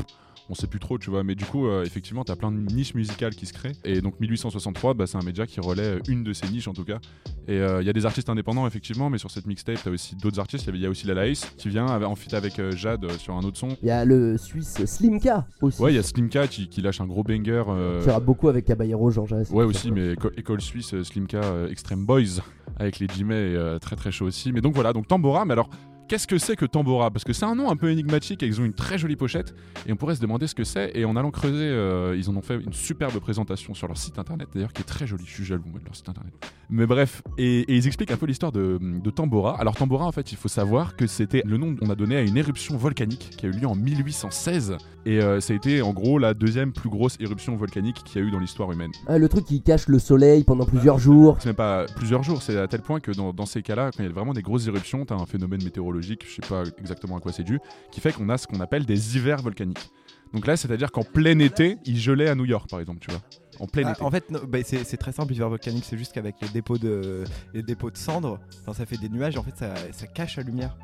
On sait plus trop, tu vois. Mais du coup, euh, effectivement, t'as plein de niches musicales qui se créent. Et donc, 1863, bah, c'est un média qui relaie une de ces niches, en tout cas. Et euh, il y a des artistes indépendants, effectivement, mais sur cette mixtape, t'as aussi d'autres artistes. Il y a aussi la Laïs qui vient en feat avec euh, Jade euh, sur un autre son. Il y a le Suisse Slimka aussi, Ouais, il y a Slimka qui, qui lâche un gros banger. euh, qui rappe beaucoup avec Caballero, Jean Jass. Ouais aussi, mais éco- école suisse, euh, Slimka, euh, Extreme Boys, avec les euh, très très chaud aussi. Mais donc voilà, donc Tambora, mais alors... Qu'est-ce que c'est que Tambora? Parce que c'est un nom un peu énigmatique et ils ont une très jolie pochette et on pourrait se demander ce que c'est. Et en allant creuser, euh, ils en ont fait une superbe présentation sur leur site internet d'ailleurs qui est très jolie. Je suis jaloux moi, de leur site internet. Mais bref, et, et ils expliquent un peu l'histoire de, de Tambora. Alors Tambora, en fait, il faut savoir que c'était le nom qu'on a donné à une éruption volcanique qui a eu lieu en 1816 et euh, ça a été en gros la deuxième plus grosse éruption volcanique qu'il y a eu dans l'histoire humaine. Ah, le truc qui cache le soleil pendant plusieurs jours. C'est même pas plusieurs jours, c'est à tel point que dans, dans ces cas-là, quand il y a vraiment des grosses éruptions, t'as un phénomène météorologique, je sais pas exactement à quoi c'est dû, qui fait qu'on a ce qu'on appelle des hivers volcaniques. Donc là, c'est-à-dire qu'en plein été, il gelait à New York, par exemple, tu vois. En plein Ah, été. en fait, no- bah, c'est très simple, l'hiver volcanique, c'est juste qu'avec les dépôts de, les dépôts de cendres, ça fait des nuages, en fait, ça, ça cache la lumière.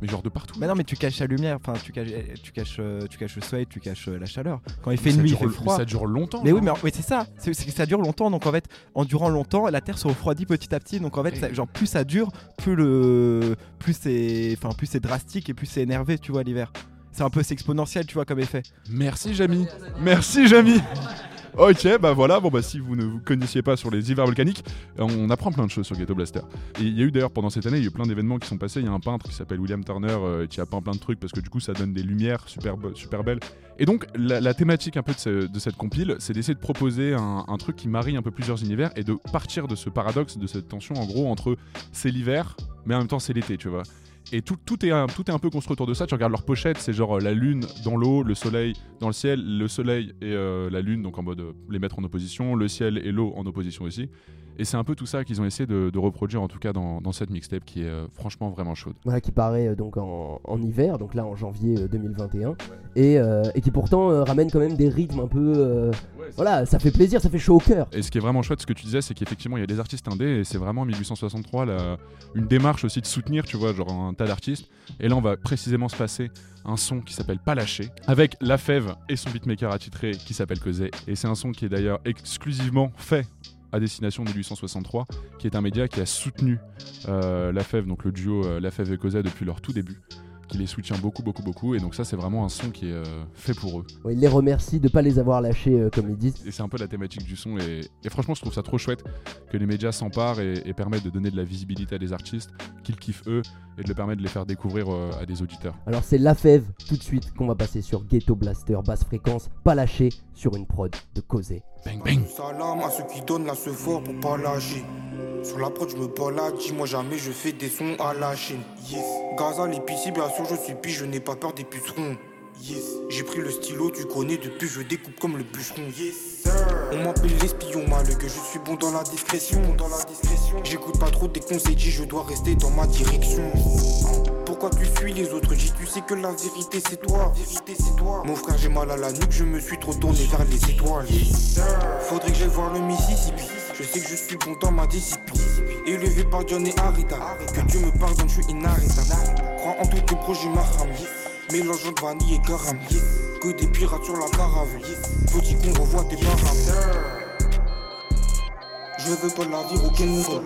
Mais genre de partout. Mais non, mais tu caches la lumière, enfin, tu caches, tu caches, euh, tu caches le soleil, tu caches euh, la chaleur. Quand il fait nuit, dure, il fait mais froid. ça dure longtemps. Mais oui, mais, c'est ça, c'est que ça dure longtemps, donc en fait, en durant longtemps, la Terre se refroidit petit à petit, donc en fait, ça- genre plus ça dure, plus le, plus c'est, enfin plus c'est drastique et plus c'est énervé, tu vois, l'hiver. C'est un peu exponentiel, tu vois, comme effet. Merci Jamy. Merci Jamy. Ok, bah voilà, bon bah si vous ne vous connaissiez pas sur les hivers volcaniques, on apprend plein de choses sur Ghetto Blaster. Il y a eu d'ailleurs pendant cette année, il y a eu plein d'événements qui sont passés. Il y a un peintre qui s'appelle William Turner euh, qui a peint plein de trucs parce que du coup ça donne des lumières super, super belles. Et donc la, thématique un peu de cette compile, c'est d'essayer de proposer un, un truc qui marie un peu plusieurs univers et de partir de ce paradoxe, de cette tension en gros entre c'est l'hiver, mais en même temps c'est l'été, tu vois. Et tout, est un, tout un peu construit autour de ça. Tu regardes leur pochette, c'est genre euh, la lune dans l'eau, le soleil dans le ciel, le soleil et euh, la lune, donc en mode euh, les mettre en opposition, le ciel et l'eau en opposition aussi. Et c'est un peu tout ça qu'ils ont essayé de, de reproduire, en tout cas dans, dans cette mixtape qui est euh, franchement vraiment chaude. Voilà, qui paraît euh, donc en, en hiver, donc là en janvier euh, 2021, et, euh, et qui pourtant ramène quand même des rythmes un peu. voilà, ça fait plaisir, ça fait chaud au cœur. Et ce qui est vraiment chouette, ce que tu disais, c'est qu'effectivement, il y a des artistes indés, et c'est vraiment 1863 la- une démarche aussi de soutenir, tu vois, genre un tas d'artistes. Et là, on va précisément se passer un son qui s'appelle Pas lâché, avec La Fève et son beatmaker attitré qui s'appelle Cosé. Et c'est un son qui est d'ailleurs exclusivement fait à destination de 1863, qui est un média qui a soutenu euh, La Fève, donc le duo euh, La Fève et Cosette depuis leur tout début, qui les soutient beaucoup, beaucoup, beaucoup. Et donc ça, c'est vraiment un son qui est euh, fait pour eux. Ouais, il les remercie de pas les avoir lâchés comme ils disent. Et c'est un peu la thématique du son. Et, et franchement, je trouve ça trop chouette que les médias s'emparent et, et permettent de donner de la visibilité à des artistes qu'ils kiffent eux et de le permettre de les faire découvrir euh, à des auditeurs. Alors c'est La Fève tout de suite qu'on va passer sur Ghetto Blaster, basse fréquence, pas lâché sur une prod de Causé. Bang bang Salam à ceux qui donnent la ce fort pour pas lâcher. Sur la prod, je me balade, dis-moi jamais je fais des sons à la chaîne. Yes. Gaza, l'épicier, bien sûr, je suis pige, je n'ai pas peur des pucerons. Yes. J'ai pris le stylo, tu connais, depuis je découpe comme le bûcheron. Yes. Sir. On m'appelle l'espion malheureux, que je suis bon dans la discrétion. Dans la discrétion. J'écoute pas trop des conseils, je dois rester dans ma direction. Pourquoi tu suis les autres Dis tu sais que la vérité c'est toi. Vérité c'est toi. Mon frère j'ai mal à la nuque, je me suis trop tourné vers les étoiles. Faudrait que j'aille voir le Mississippi. Je sais que je suis bon dans ma discipline. Élevé par John et Arida. Que Dieu me pardonne, je suis inarrêtable. Crois en tous tes projets, Maham. Mélangeant de vanille et caram. Que des pirates sur la caravane. Petit qu'on revoit tes params. Je veux pas la vie au Kenuro.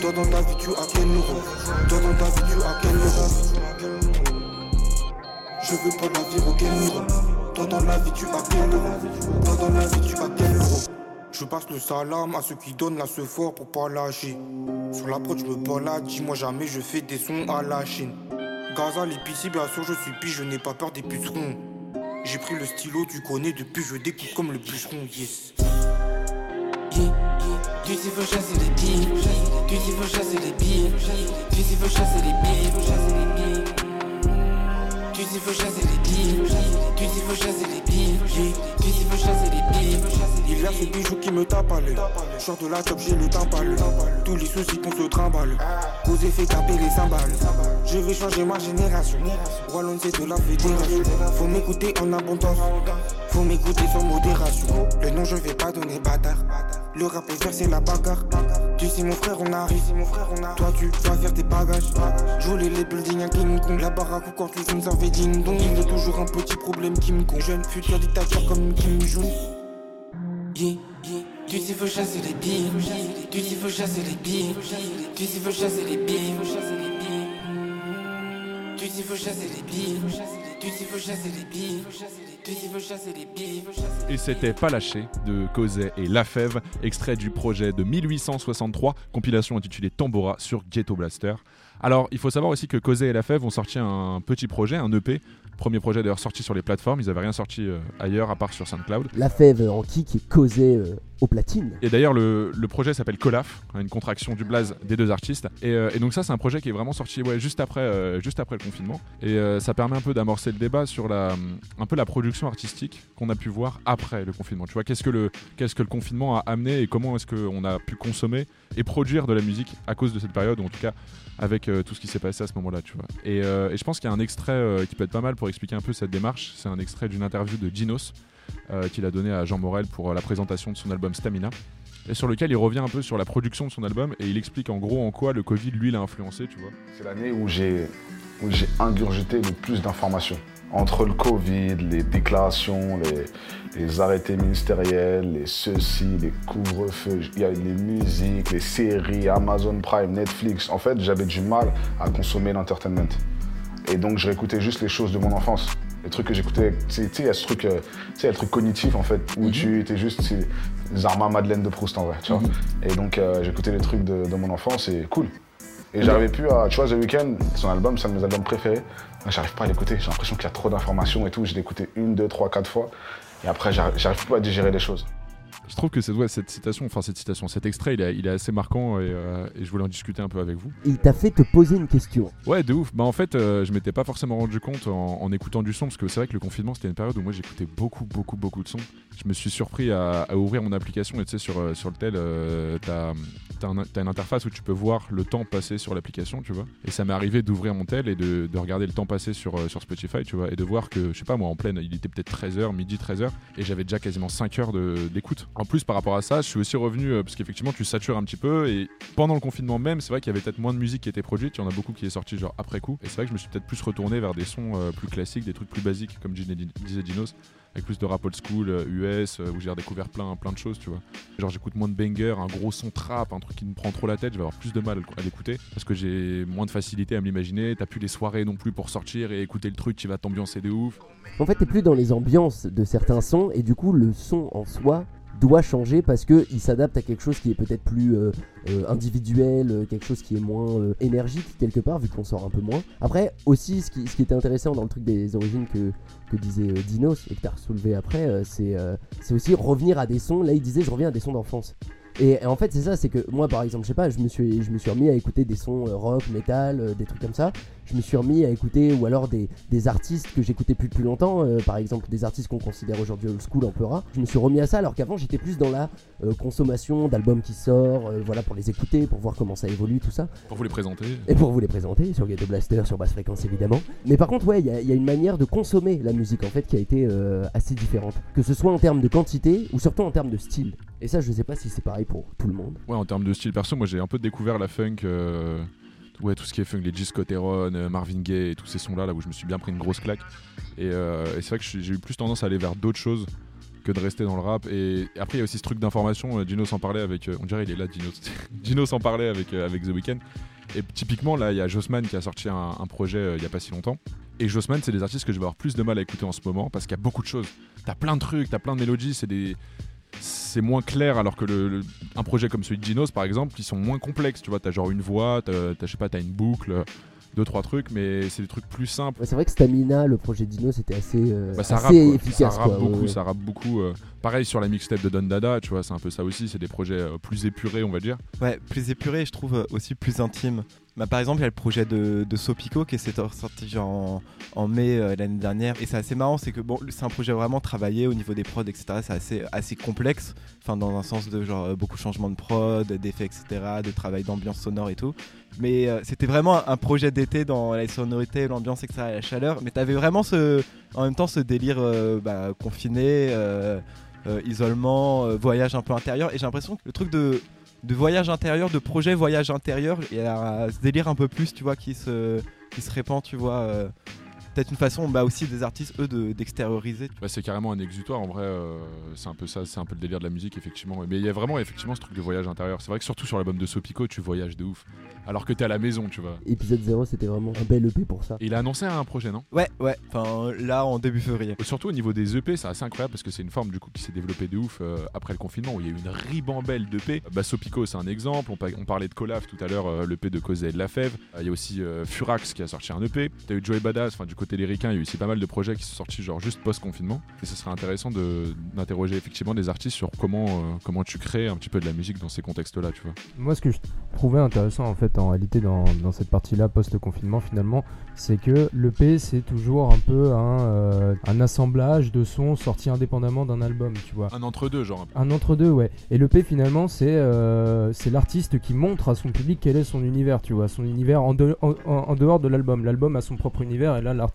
Toi dans ta vie tu as quel euro Toi dans ta vie tu as quel euro Je veux pas la vie au Kenuro. Toi dans la vie tu as quel euro Toi dans la vie tu as quel euro Je passe le salam à ceux qui donnent la ce fort pour pas lâcher. Sur la prod je me balade, dis-moi jamais je fais des sons à la Chine. Gaza l'épicier bien sûr je suis pige, je n'ai pas peur des pucerons. J'ai pris le stylo, tu connais, depuis je découpe comme le bûcheron, yes. Tu sais faut chasser les billes, tu sais faut chasser les billes, tu sais faut chasser les billes. Tu sais faut chasser les billes, tu sais faut chasser les billes, tu sais faut chasser les billes, Il y a ces bijoux qui me tapent à l'œil. Sors de la top, j'ai le temps pâle. Tous les soucis qu'on se trimballe. Causé fait taper les cymbales. Je vais changer ma génération. Wallon, c'est de la fédération. Faut m'écouter en abondance. Faut m'écouter sans modération. Le nom, je vais pas donner bâtard. Le rap est versé la bagarre. Tu sais, mon frère, on arrive. Toi, tu vas faire tes bagages. Je voulais les buildings à King Kong. La baraque ou quand les films avaient ding dong. Il y a toujours un petit problème qui me con. Jeune futur dictateur comme Kim Jong. Yeah. Tu sais faut chasser les billes, tu sais faut chasser les billes, tu sais faut chasser les billes. Tu sais faut chasser les billes, tu sais faut chasser les billes, Et c'était Pas lâché de Causet et La Fève, extrait du projet de 1863, compilation intitulée Tambora sur Ghetto Blaster. Alors, il faut savoir aussi que Causet et La Fève ont sorti un petit projet, un EP. Premier projet d'ailleurs sorti sur les plateformes, ils avaient rien sorti euh, ailleurs à part sur SoundCloud. La Fève en kick est causée euh, au platine. Et d'ailleurs, le, le projet s'appelle Colaf, hein, une contraction du blaze des deux artistes. Et, euh, et donc ça, c'est un projet qui est vraiment sorti ouais, juste, après, euh, juste après le confinement. Et euh, ça permet un peu d'amorcer le débat sur la, un peu la production artistique qu'on a pu voir après le confinement. Tu vois, qu'est-ce que le, qu'est-ce que le confinement a amené et comment est-ce qu'on a pu consommer et produire de la musique à cause de cette période, ou en tout cas avec euh, tout ce qui s'est passé à ce moment-là, tu vois. Et, euh, je pense qu'il y a un extrait euh, qui peut être pas mal pour expliquer un peu cette démarche. C'est un extrait d'une interview de Ginos qu'il a donné à Jean Morel pour la présentation de son album Stamina. Et sur lequel il revient un peu sur la production de son album et il explique en gros en quoi le Covid lui l'a influencé, tu vois. C'est l'année où j'ai où j'ai ingurgité le plus d'informations. Entre le Covid, les déclarations, les, les arrêtés ministériels, les ceci, les couvre-feux, il y a les musiques, les séries, Amazon Prime, Netflix. En fait, j'avais du mal à consommer l'entertainment. Et donc, je réécoutais juste les choses de mon enfance. Les trucs que j'écoutais, tu sais, il y a ce truc, euh, le truc cognitif en fait, où tu étais juste Zarma Madeleine de Proust en vrai, tu vois. Et donc, euh, j'écoutais les trucs de, de mon enfance et cool. Et j'arrivais plus à. Tu vois, The Weeknd, son album, c'est un de mes albums préférés. J'arrive pas à l'écouter. J'ai l'impression qu'il y a trop d'informations et tout. Je l'ai écouté une, deux, trois, quatre fois. Et après, j'arrive plus à digérer les choses. Je trouve que cette, ouais, cette citation, enfin cette citation, cet extrait, il est, il est assez marquant et, euh, et je voulais en discuter un peu avec vous. Il t'a fait te poser une question. Ouais, de ouf. Bah en fait, euh, je m'étais pas forcément rendu compte en, en écoutant du son parce que c'est vrai que le confinement c'était une période où moi j'écoutais beaucoup, beaucoup, beaucoup de sons. Je me suis surpris à, à ouvrir mon application et tu sais sur euh, sur le tel, euh, t'as t'as un- t'as une interface où tu peux voir le temps passé sur l'application, tu vois. Et ça m'est arrivé d'ouvrir mon tel et de, de regarder le temps passé sur euh, sur Spotify, tu vois, et de voir que je sais pas moi en pleine, il était peut-être 13h, midi 13h et j'avais déjà quasiment 5 heures d'écoute. En plus par rapport à ça, je suis aussi revenu euh, parce qu'effectivement tu satures un petit peu et pendant le confinement même, c'est vrai qu'il y avait peut-être moins de musique qui était produite, il y en a beaucoup qui est sorti genre après coup et c'est vrai que je me suis peut-être plus retourné vers des sons euh, plus classiques, des trucs plus basiques comme disait Dinos. avec plus de rap old school, US, euh, où j'ai redécouvert plein, plein de choses, tu vois. Genre j'écoute moins de banger, un gros son trap, un truc qui me prend trop la tête, je vais avoir plus de mal à l'écouter parce que j'ai moins de facilité à me l'imaginer. T'as plus les soirées non plus pour sortir et écouter le truc qui va t'ambiancer de ouf. En fait, t'es plus dans les ambiances de certains sons et du coup, le son en soi doit changer parce que il s'adapte à quelque chose qui est peut-être plus euh, euh, individuel, euh, quelque chose qui est moins énergique quelque part vu qu'on sort un peu moins. Après aussi ce qui, était intéressant dans le truc des origines que, que disait Dinos et que t'as soulevé après, c'est aussi revenir à des sons. Là il disait je reviens à des sons d'enfance. Et, en fait c'est ça, c'est que moi par exemple, je sais pas, je me suis, je me suis remis à écouter des sons euh, rock, metal, euh, des trucs comme ça. Je me suis remis à écouter ou alors des, des artistes que j'écoutais plus depuis longtemps, euh, par exemple des artistes qu'on considère aujourd'hui old school un peu rare. Je me suis remis à ça alors qu'avant j'étais plus dans la euh, consommation d'albums qui sortent, euh, voilà pour les écouter, pour voir comment ça évolue, tout ça. Pour vous les présenter. Et pour vous les présenter sur Ghetto Blaster, sur basse fréquence évidemment. Mais par contre, ouais, il y, a- il y a une manière de consommer la musique en fait qui a été assez différente. Que ce soit en termes de quantité ou surtout en termes de style. Et ça, je sais pas si c'est pareil pour tout le monde. Ouais, en termes de style perso, moi j'ai un peu découvert la funk, euh, ouais, tout ce qui est funk, les G. Scott Heron, euh, Marvin Gaye et tous ces sons-là, là où je me suis bien pris une grosse claque. Et, euh, c'est vrai que j'ai eu plus tendance à aller vers d'autres choses que de rester dans le rap. Et après, il y a aussi ce truc d'information. Dino s'en parlait avec. on dirait il est là, Dino. S'en parlait avec, avec The Weeknd. Et typiquement, là, il y a Jossman qui a sorti un, projet il y a pas si longtemps. Et Jossman, c'est des artistes que je vais avoir plus de mal à écouter en ce moment parce qu'il y a beaucoup de choses. T'as plein de trucs, t'as plein de mélodies, c'est des. C'est moins clair alors que le, le- un projet comme celui de Dinos par exemple, ils sont moins complexes. Tu vois, t'as genre une voix, t'as, je sais pas, t'as une boucle, deux trois trucs, mais c'est des trucs plus simples. Ouais, c'est vrai que Stamina, le projet Dino, c'était assez, euh, Bah, ça assez rappe, quoi. efficace. ça rappe beaucoup, ouais. ça rappe beaucoup. euh, pareil sur la mixtape de Don Dada, tu vois, c'est un peu ça aussi. C'est des projets euh, plus épurés, on va dire. Ouais, plus épuré, je trouve euh, aussi plus intime. Bah, par exemple, il y a le projet de, de Sopico qui s'est sorti en, en mai euh, l'année dernière. Et c'est assez marrant, c'est que bon, c'est un projet vraiment travaillé au niveau des prods, etc. C'est assez, complexe. Enfin, dans un sens de genre beaucoup de changements de prod, d'effets, etc. De travail d'ambiance sonore et tout. Mais c'était vraiment un projet d'été dans la sonorité, l'ambiance, etc. et la chaleur. Mais t'avais vraiment ce, en même temps ce délire bah, confiné. Euh, euh, isolement, euh, voyage un peu intérieur. Et j'ai l'impression que le truc de, de voyage intérieur, de projet voyage intérieur, il y a ce délire un peu plus, tu vois, qui se, qui se répand, tu vois. Euh, Peut-être une façon bah, aussi des artistes, eux, de- d'extérioriser. Bah, c'est carrément un exutoire en vrai. euh, c'est un peu ça, c'est un peu le délire de la musique effectivement. Mais il y a vraiment effectivement ce truc de voyage intérieur. C'est vrai que surtout sur l'album de Sopico, tu voyages de ouf. Alors que t'es à la maison, tu vois. Épisode 0, c'était vraiment un bel EP pour ça. Et il a annoncé un projet, non? Ouais, ouais. Enfin, là, en début février. Surtout au niveau des EP, c'est assez incroyable parce que c'est une forme du coup qui s'est développée de ouf euh, après le confinement où il y a eu une ribambelle d'EP. Bah, Sopico, c'est un exemple. On, pa- on parlait de Colaf tout à l'heure, euh, l'EP de Cosé et de La Fève. Euh, Il y a aussi euh, Furax qui a sorti un EP. T'as eu Joey Badass, enfin du côté des ricains, il y a eu aussi pas mal de projets qui sont sortis genre juste post-confinement. Et ce serait intéressant de- d'interroger effectivement des artistes sur comment, euh, comment tu crées un petit peu de la musique dans ces contextes-là, tu vois. Moi, ce que je trouvais intéressant en fait en réalité dans, dans cette partie-là post-confinement finalement, c'est que l'EP c'est toujours un peu un, euh, un assemblage de sons sortis indépendamment d'un album, tu vois. Un entre-deux, genre. Un entre-deux, ouais. Et l'EP finalement c'est euh, c'est l'artiste qui montre à son public quel est son univers, tu vois, son univers en, de- en- en- en dehors de l'album. L'album a son propre univers et là l'artiste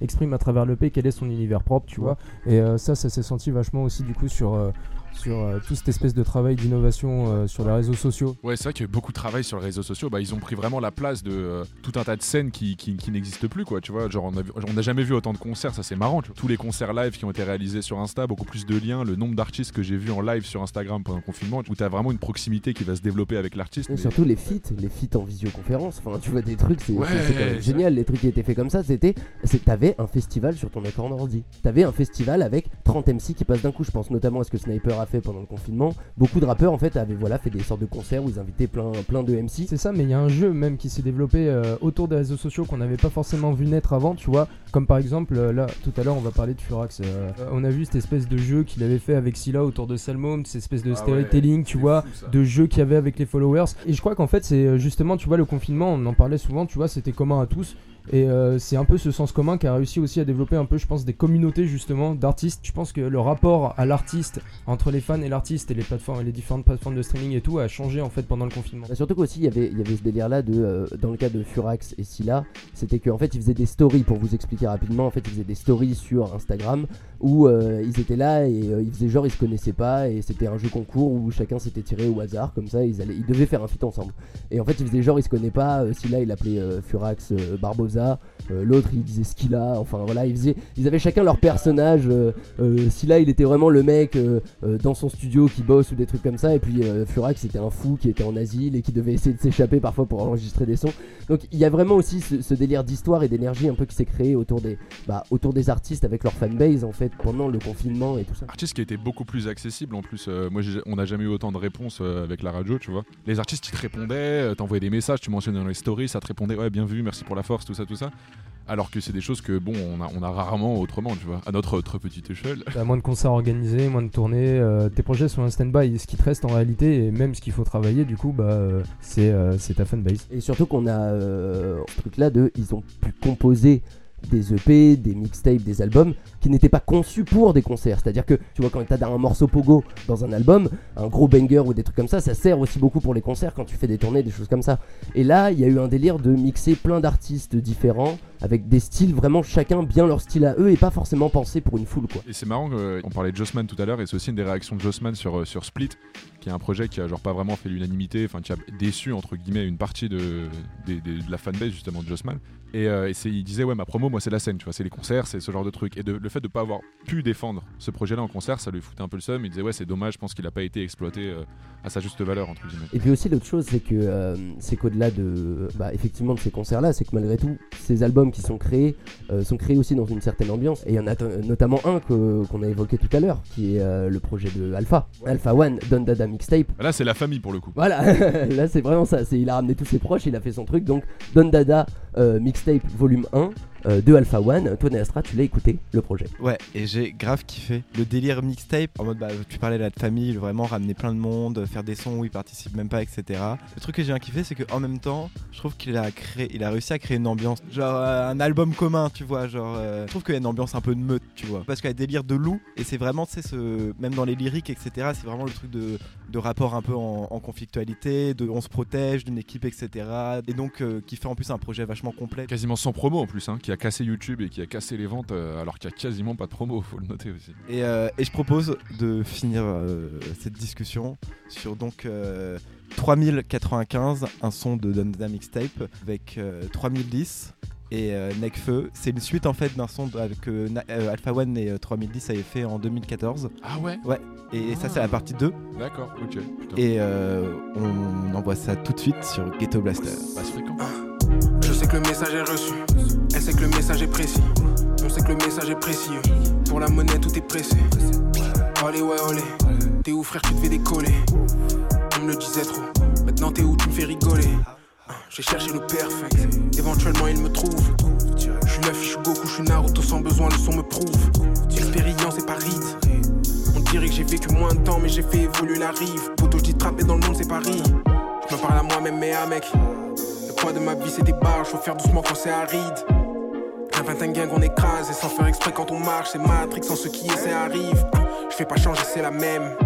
exprime à travers l'EP quel est son univers propre, tu vois. Et euh, ça, ça s'est senti vachement aussi du coup sur, euh, sur euh, toute cette espèce de travail d'innovation euh, sur les réseaux sociaux. Ouais, c'est vrai qu'il y a eu beaucoup de travail sur les réseaux sociaux. Bah, ils ont pris vraiment la place de euh, tout un tas de scènes qui, qui, qui n'existent plus, quoi. Tu vois, genre, on a vu- on n'a jamais vu autant de concerts, ça c'est marrant. tu vois. Tous les concerts live qui ont été réalisés sur Insta, beaucoup plus de liens, le nombre d'artistes que j'ai vus en live sur Instagram pendant le confinement, où t'as vraiment une proximité qui va se développer avec l'artiste. Et mais- surtout les feats, les feats en visioconférence. Enfin, tu vois des trucs, c'est Ouais, ça- génial. Les trucs qui étaient faits comme ça, c'était. c'est- T'avais un festival sur ton écran d'ordi. T'avais un festival avec 30 MC qui passent d'un coup. Je pense notamment à ce que Sniper a fait pendant le confinement. Beaucoup de rappeurs en fait avaient voilà, fait des sortes de concerts où ils invitaient plein, plein de MC. C'est ça, mais il y a un jeu même qui s'est développé euh, autour des réseaux sociaux qu'on n'avait pas forcément vu naître avant, tu vois. Comme par exemple, euh, là, tout à l'heure, on va parler de Furax. euh, on a vu cette espèce de jeu qu'il avait fait avec Scylla autour de Salmon, cette espèce de Ah storytelling, ouais, tu vois, fou, de jeu qu'il y avait avec les followers. Et je crois qu'en fait, c'est justement, tu vois, le confinement, on en parlait souvent, tu vois, c'était commun à tous. Et euh, c'est un peu ce sens commun qui a réussi aussi à développer un peu, je pense, des communautés justement d'artistes. Je pense que le rapport à l'artiste entre les fans et l'artiste et les plateformes et les différentes plateformes de streaming et tout a changé en fait pendant le confinement. Bah, surtout qu'aussi il y avait, il y avait ce délire là de euh, dans le cas de Furax et Scylla c'était qu'en fait ils faisaient des stories pour vous expliquer rapidement en fait ils faisaient des stories sur Instagram où euh, ils étaient là et euh, ils faisaient genre ils se connaissaient pas et c'était un jeu concours où chacun s'était tiré au hasard comme ça ils allaient ils devaient faire un feat ensemble. Et en fait ils faisaient genre ils se connaissaient pas euh, si là il appelait euh, Furax euh, Barbosa euh, l'autre il disait Skilla enfin voilà ils faisaient ils avaient chacun leur personnage euh, euh, si là il était vraiment le mec euh, euh, dans son studio qui bosse ou des trucs comme ça et puis euh, Furax c'était un fou qui était en asile et qui devait essayer de s'échapper parfois pour enregistrer des sons. Donc il y a vraiment aussi ce, ce délire d'histoire et d'énergie un peu qui s'est créé autour des bah, autour des artistes avec leur fanbase en fait pendant le confinement et tout ça. Artiste qui été beaucoup plus accessible en plus. Euh, moi, on n'a jamais eu autant de réponses euh, avec la radio, tu vois. Les artistes, ils te répondaient, euh, t'envoyais des messages, tu mentionnais dans les stories, ça te répondait, ouais, bien vu, merci pour la force, tout ça, tout ça. Alors que c'est des choses que, bon, on a, on a rarement autrement, tu vois, à notre très petite échelle. T'as moins de concerts organisés, moins de tournées, euh, tes projets sont un stand-by. Ce qui te reste en réalité, et même ce qu'il faut travailler, du coup, bah, c'est euh, ta fanbase. Et surtout qu'on a euh, ce truc là de ils ont pu composer des EP, des mixtapes, des albums qui n'étaient pas conçus pour des concerts. C'est-à-dire que tu vois quand t'as un morceau pogo dans un album, un gros banger ou des trucs comme ça, ça sert aussi beaucoup pour les concerts quand tu fais des tournées, des choses comme ça. Et là, il y a eu un délire de mixer plein d'artistes différents avec des styles vraiment chacun bien leur style à eux et pas forcément pensé pour une foule quoi. Et c'est marrant, euh, on parlait de Jossman tout à l'heure, et c'est aussi une des réactions de Jossman sur, euh, sur Split, qui est un projet qui a genre pas vraiment fait l'unanimité, enfin qui a déçu entre guillemets une partie de, la fanbase justement de Jossman. Et, euh, et il disait ouais ma promo moi c'est la scène, tu vois, c'est les concerts, c'est ce genre de truc. Et de- le fait de pas avoir pu défendre ce projet-là en concert, ça lui foutait un peu le seum. Il disait ouais c'est dommage, je pense qu'il a pas été exploité euh, à sa juste valeur entre guillemets. Et puis aussi l'autre chose c'est que c'est qu'au-delà de bah, effectivement de ces concerts là, c'est que malgré tout ces albums qui sont créés euh, sont créés aussi dans une certaine ambiance. Et il y en a t- notamment un que- qu'on a évoqué tout à l'heure qui est euh, le projet de Alpha, Alpha One, Don Dada Mixtape. Là c'est la famille pour le coup. Voilà, là c'est vraiment ça. C'est il a ramené tous ses proches, il a fait son truc. Donc Don Dada euh, Mixtape Volume 1 euh, de Alpha One. Toi Nestra, tu l'as écouté le projet. Ouais, et j'ai grave kiffé. Le délire mixtape, en mode, bah, tu parlais là de famille, vraiment ramener plein de monde, faire des sons où ils participent même pas, etc. Le truc que j'ai bien kiffé, c'est qu'en même temps, je trouve qu'il a créé, il a réussi à créer une ambiance, genre euh, un album commun, tu vois. Genre, euh, je trouve qu'il y a une ambiance un peu de meute, tu vois. Parce qu'il y a délire de loup, et c'est vraiment, tu sais, ce, même dans les lyriques, etc., c'est vraiment le truc de, de rapport un peu en, en conflictualité, de on se protège d'une équipe, etc. Et donc, euh, qui fait en plus un projet vachement complet. Quasiment sans promo en plus, hein, qui a cassé YouTube et qui a cassé les ventes euh, alors qu'il y a quasiment pas de promo, faut le noter aussi. Et, euh, et je propose de finir euh, cette discussion sur donc euh, 3095, un son de Donda Mixtape avec euh, 3010 et euh, Necfeu. C'est une suite en fait d'un son que euh, Alpha One et euh, 3010 avaient fait en 2014. Ah ouais? Ouais. Et ça c'est la partie 2. D'accord, ok. Putain. Et euh, on envoie ça tout de suite sur Ghetto Blaster. Basse fréquent. Je sais que le message est reçu, elle sait que le message est précis. On sait que le message est précieux. Pour la monnaie, tout est pressé. Allez, ouais, allez. T'es où, frère, tu te fais décoller. On me le disait trop. Maintenant, t'es où, tu me fais rigoler. Ah, J'ai cherché le perfect. Éventuellement, il me trouve. Je suis neuf, je Goku, je suis Naruto sans besoin, le son me prouve. Expérience et pas rite. On dirait que j'ai vécu moins de temps, mais j'ai fait évoluer la rive. Poto, je dis trapper dans le monde, c'est Paris. Je me parle à moi-même, mais à mec. Le poids de ma vie, c'est des barres, faut faire doucement quand c'est aride. 21 gang, on écrase, et sans faire exprès quand on marche, c'est Matrix, sans ce qui essaie arrive. Je fais pas changer, c'est la même.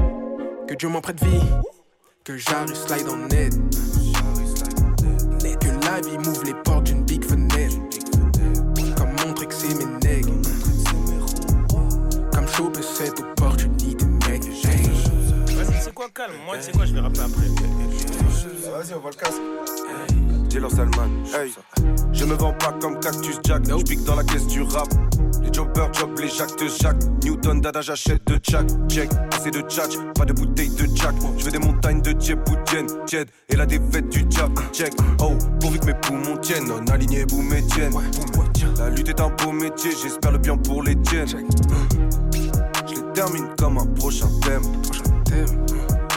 Que Dieu m'en prête vie, que j'arrive slide en net. Que la vie m'ouvre les portes d'une big fenêtre. Comme montrer que c'est mes nègres. Comme choper cette opportunité, mec. Vas-y, c'est quoi, calme. Moi, tu sais quoi, je vais rapper après. Vas-y, on va le casser. Salman, hey. Je me vends pas comme Cactus Jack, je pique dans la caisse du rap. Les jobbers job, les jacques de Jacques. Newton, dada, j'achète de Jack. Check, assez de tchatch, pas de bouteille de Jack. Je veux des montagnes de Djeboudienne, Jed et la défaite du Jab. Check, oh, pourvu que mes poumons tiennent, non aligné, boum et tiennent. La lutte est un beau métier, j'espère le bien pour les tiennes. Je les termine comme un prochain thème.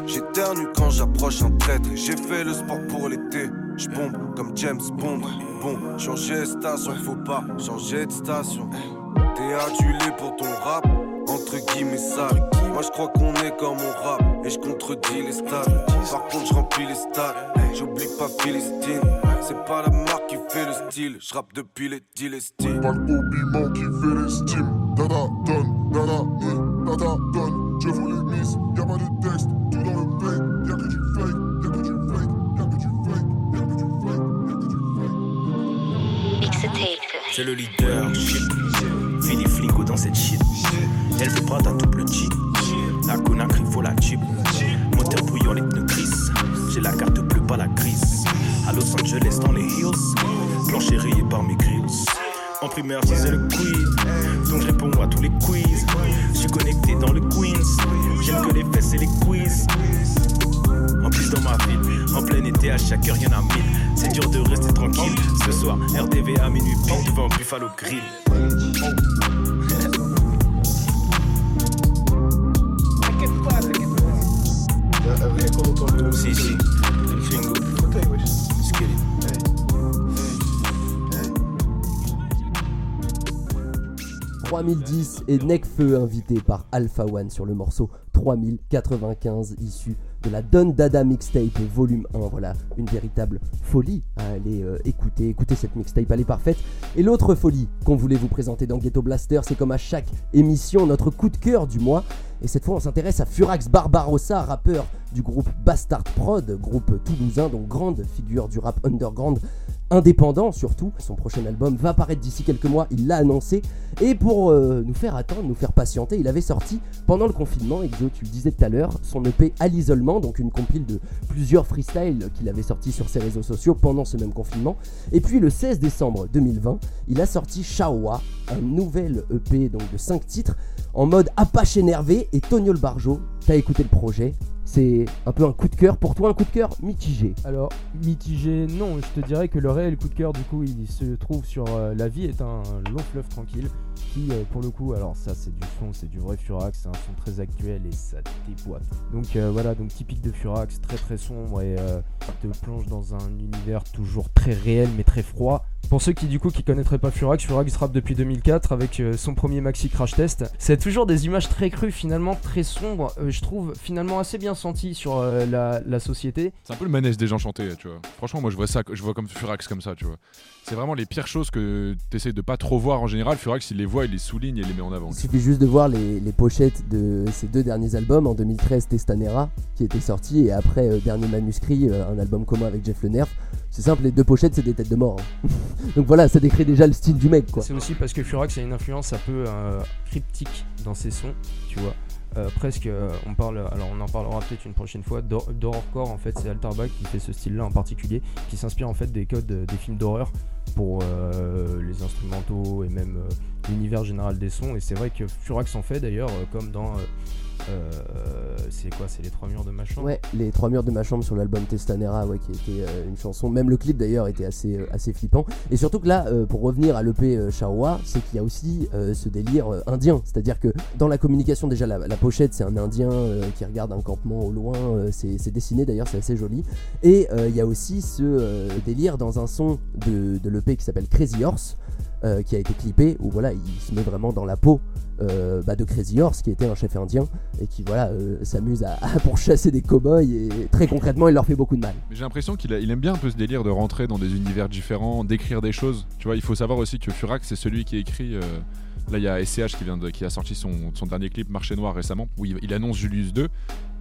J'éternue quand j'approche un traître. J'ai fait le sport pour l'été. Comme James Bond. Bon, changer de station, faut pas changer de station. T'es adulé pour ton rap, entre guillemets sale. Moi je crois qu'on est comme on rap et je contredis les stats. Par contre, je remplis les stades. J'oublie pas Philistine. C'est pas la marque qui fait le style. Je rappe depuis les Dilestines. Pas le qui fait l'estime. Dada donne, dada ni, dada C'est le leadership. vie les flics dans cette shit. Elle veut pas d'un double G. La Conakry, faut la chip. Moteur bouillant, les pneus gris. J'ai la carte bleue, pas la grise. À Los Angeles, dans les hills. Plancher rayé par mes grilles. En primaire, disais le quiz. Donc je réponds à tous les quiz. Je suis connecté dans le Queens. J'aime que les fesses et les quiz. En plus dans ma ville, en plein été à chaque heure y'en a mille. C'est dur de rester tranquille. Ce soir, RDV à minuit pile devant Buffalo Grill. Si, si, Fingo. Let's get it. 3010 et Necfeu invité par Alpha One sur le morceau 3095 issu de la Don Dada mixtape volume 1 voilà une véritable folie à aller euh, écouter écouter cette mixtape. Elle est parfaite. Et l'autre folie qu'on voulait vous présenter dans Ghetto Blaster c'est comme à chaque émission notre coup de cœur du mois. Et cette fois on s'intéresse à Furax Barbarossa rappeur du groupe Bastard Prod groupe toulousain donc grande figure du rap underground indépendant surtout. Son prochain album va paraître d'ici quelques mois, il l'a annoncé. Et pour euh, nous faire attendre, nous faire patienter, il avait sorti pendant le confinement, Exo, tu le disais tout à l'heure, son EP à l'isolement, donc une compile de plusieurs freestyles qu'il avait sorti sur ses réseaux sociaux pendant ce même confinement. Et puis le 16 décembre 2020, il a sorti Shawa, un nouvel EP donc de 5 titres en mode Apache énervé et Tonio le Barjo. T'as écouté le projet c'est un peu un coup de cœur pour toi, un coup de cœur mitigé. Alors, mitigé, non, je te dirais que le réel coup de cœur, du coup, il se trouve sur euh, La vie est un long fleuve tranquille. Qui, euh, pour le coup, alors ça, c'est du son, c'est du vrai Furax, c'est un son très actuel et ça déboîte. Donc euh, voilà, donc typique de Furax, très très sombre et te plonge dans un univers toujours très réel mais très froid. Pour ceux qui du coup qui connaîtraient pas Furax, Furax rappe depuis 2004 avec son premier maxi Crash Test. C'est toujours des images très crues, finalement très sombres. je trouve finalement assez bien senti sur euh, la, la, société. C'est un peu le manège des gens chantés, tu vois. Franchement, moi je vois ça, je vois comme Furax comme ça, tu vois. C'est vraiment les pires choses que tu essaies de pas trop voir en général. Furax, il les voit, il les souligne et les met en avant. Il suffit juste de voir les, les, pochettes de ses deux derniers albums. En 2013, Testanera, qui était sorti, et après, euh, Dernier Manuscrit, euh, un album commun avec Jeff Le Nerf. C'est simple, les deux pochettes, c'est des têtes de mort. hein. Donc voilà, ça décrit déjà le style du mec, quoi. C'est aussi parce que Furax a une influence un peu cryptique dans ses sons, tu vois. Euh, presque, euh, on parle, alors on en parlera peut-être une prochaine fois. D'horrorcore, en fait, c'est Alterbach qui fait ce style-là en particulier, qui s'inspire en fait des codes des films d'horreur pour euh, les instrumentaux et même l'univers général des sons. Et c'est vrai que Furax en fait d'ailleurs, comme dans euh, c'est quoi C'est les trois murs de ma chambre Ouais, les trois murs de ma chambre sur l'album Testanera, ouais, qui était euh, une chanson. Même le clip d'ailleurs était assez, euh, assez flippant. Et surtout que là, euh, pour revenir à l'EP euh, Shawa, c'est qu'il y a aussi ce délire indien. C'est-à-dire que dans la communication, déjà, la, la pochette, c'est un indien qui regarde un campement au loin. c'est dessiné d'ailleurs, c'est assez joli. Et il y a aussi ce délire dans un son de, de l'EP qui s'appelle Crazy Horse. Euh, qui a été clippé où voilà il se met vraiment dans la peau euh, bah, de Crazy Horse qui était un chef indien et qui voilà euh, s'amuse à, à pourchasser des cow-boys et très concrètement il leur fait beaucoup de mal. J'ai l'impression qu'il il aime bien un peu ce délire de rentrer dans des univers différents, d'écrire des choses. Tu vois, il faut savoir aussi que Furax c'est celui qui écrit. Là, il y a SCH qui, vient qui a sorti son, son, dernier clip Marché Noir récemment, où il, il annonce Julius 2.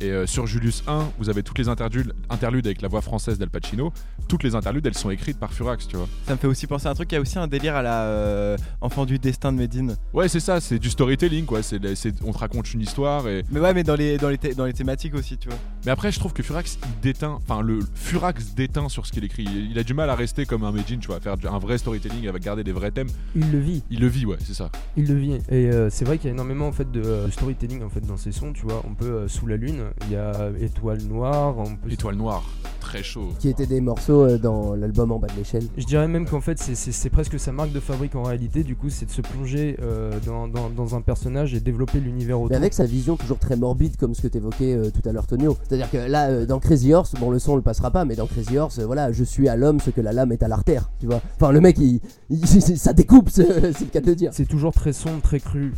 Et euh, sur Julius 1, vous avez toutes les interludes, interludes avec la voix française d'Al Pacino. Toutes les interludes, elles sont écrites par Furax, tu vois. Ça me fait aussi penser à un truc, il y a aussi un délire à la euh, Enfant du destin de Medine. Ouais, c'est ça, c'est du storytelling, quoi. C'est, on te raconte une histoire et. Mais ouais, mais dans les, dans les, dans les thématiques aussi, tu vois. Mais après, je trouve que Furax, il déteint. Enfin, le Furax déteint sur ce qu'il écrit. Il, il, a du mal à rester comme un Medine, tu vois, à faire un vrai storytelling, avec garder des vrais thèmes. Il le vit. Il le vit, ouais, c'est ça. Il le vit. Et euh, c'est vrai qu'il y a énormément en fait de, de, storytelling en fait dans ses sons, tu vois. On peut euh, sous la lune, il y a Étoile Noire. On peut... Étoile Noire, très chaud. Qui étaient des morceaux euh, dans l'album en bas de l'échelle. Je dirais même qu'en fait c'est presque sa marque de fabrique en réalité. Du coup, c'est de se plonger euh, dans, dans, dans, un personnage et développer l'univers autour. Mais avec sa vision toujours très morbide, comme ce que tu évoquais euh, tout à l'heure, Tonio. C'est-à-dire que là, dans Crazy Horse, bon, le son on le passera pas, mais dans Crazy Horse, voilà, je suis à l'homme ce que la lame est à l'artère, tu vois. Enfin, le mec, il, il ça découpe, c'est le cas de le dire. C'est toujours très sombre, très cru,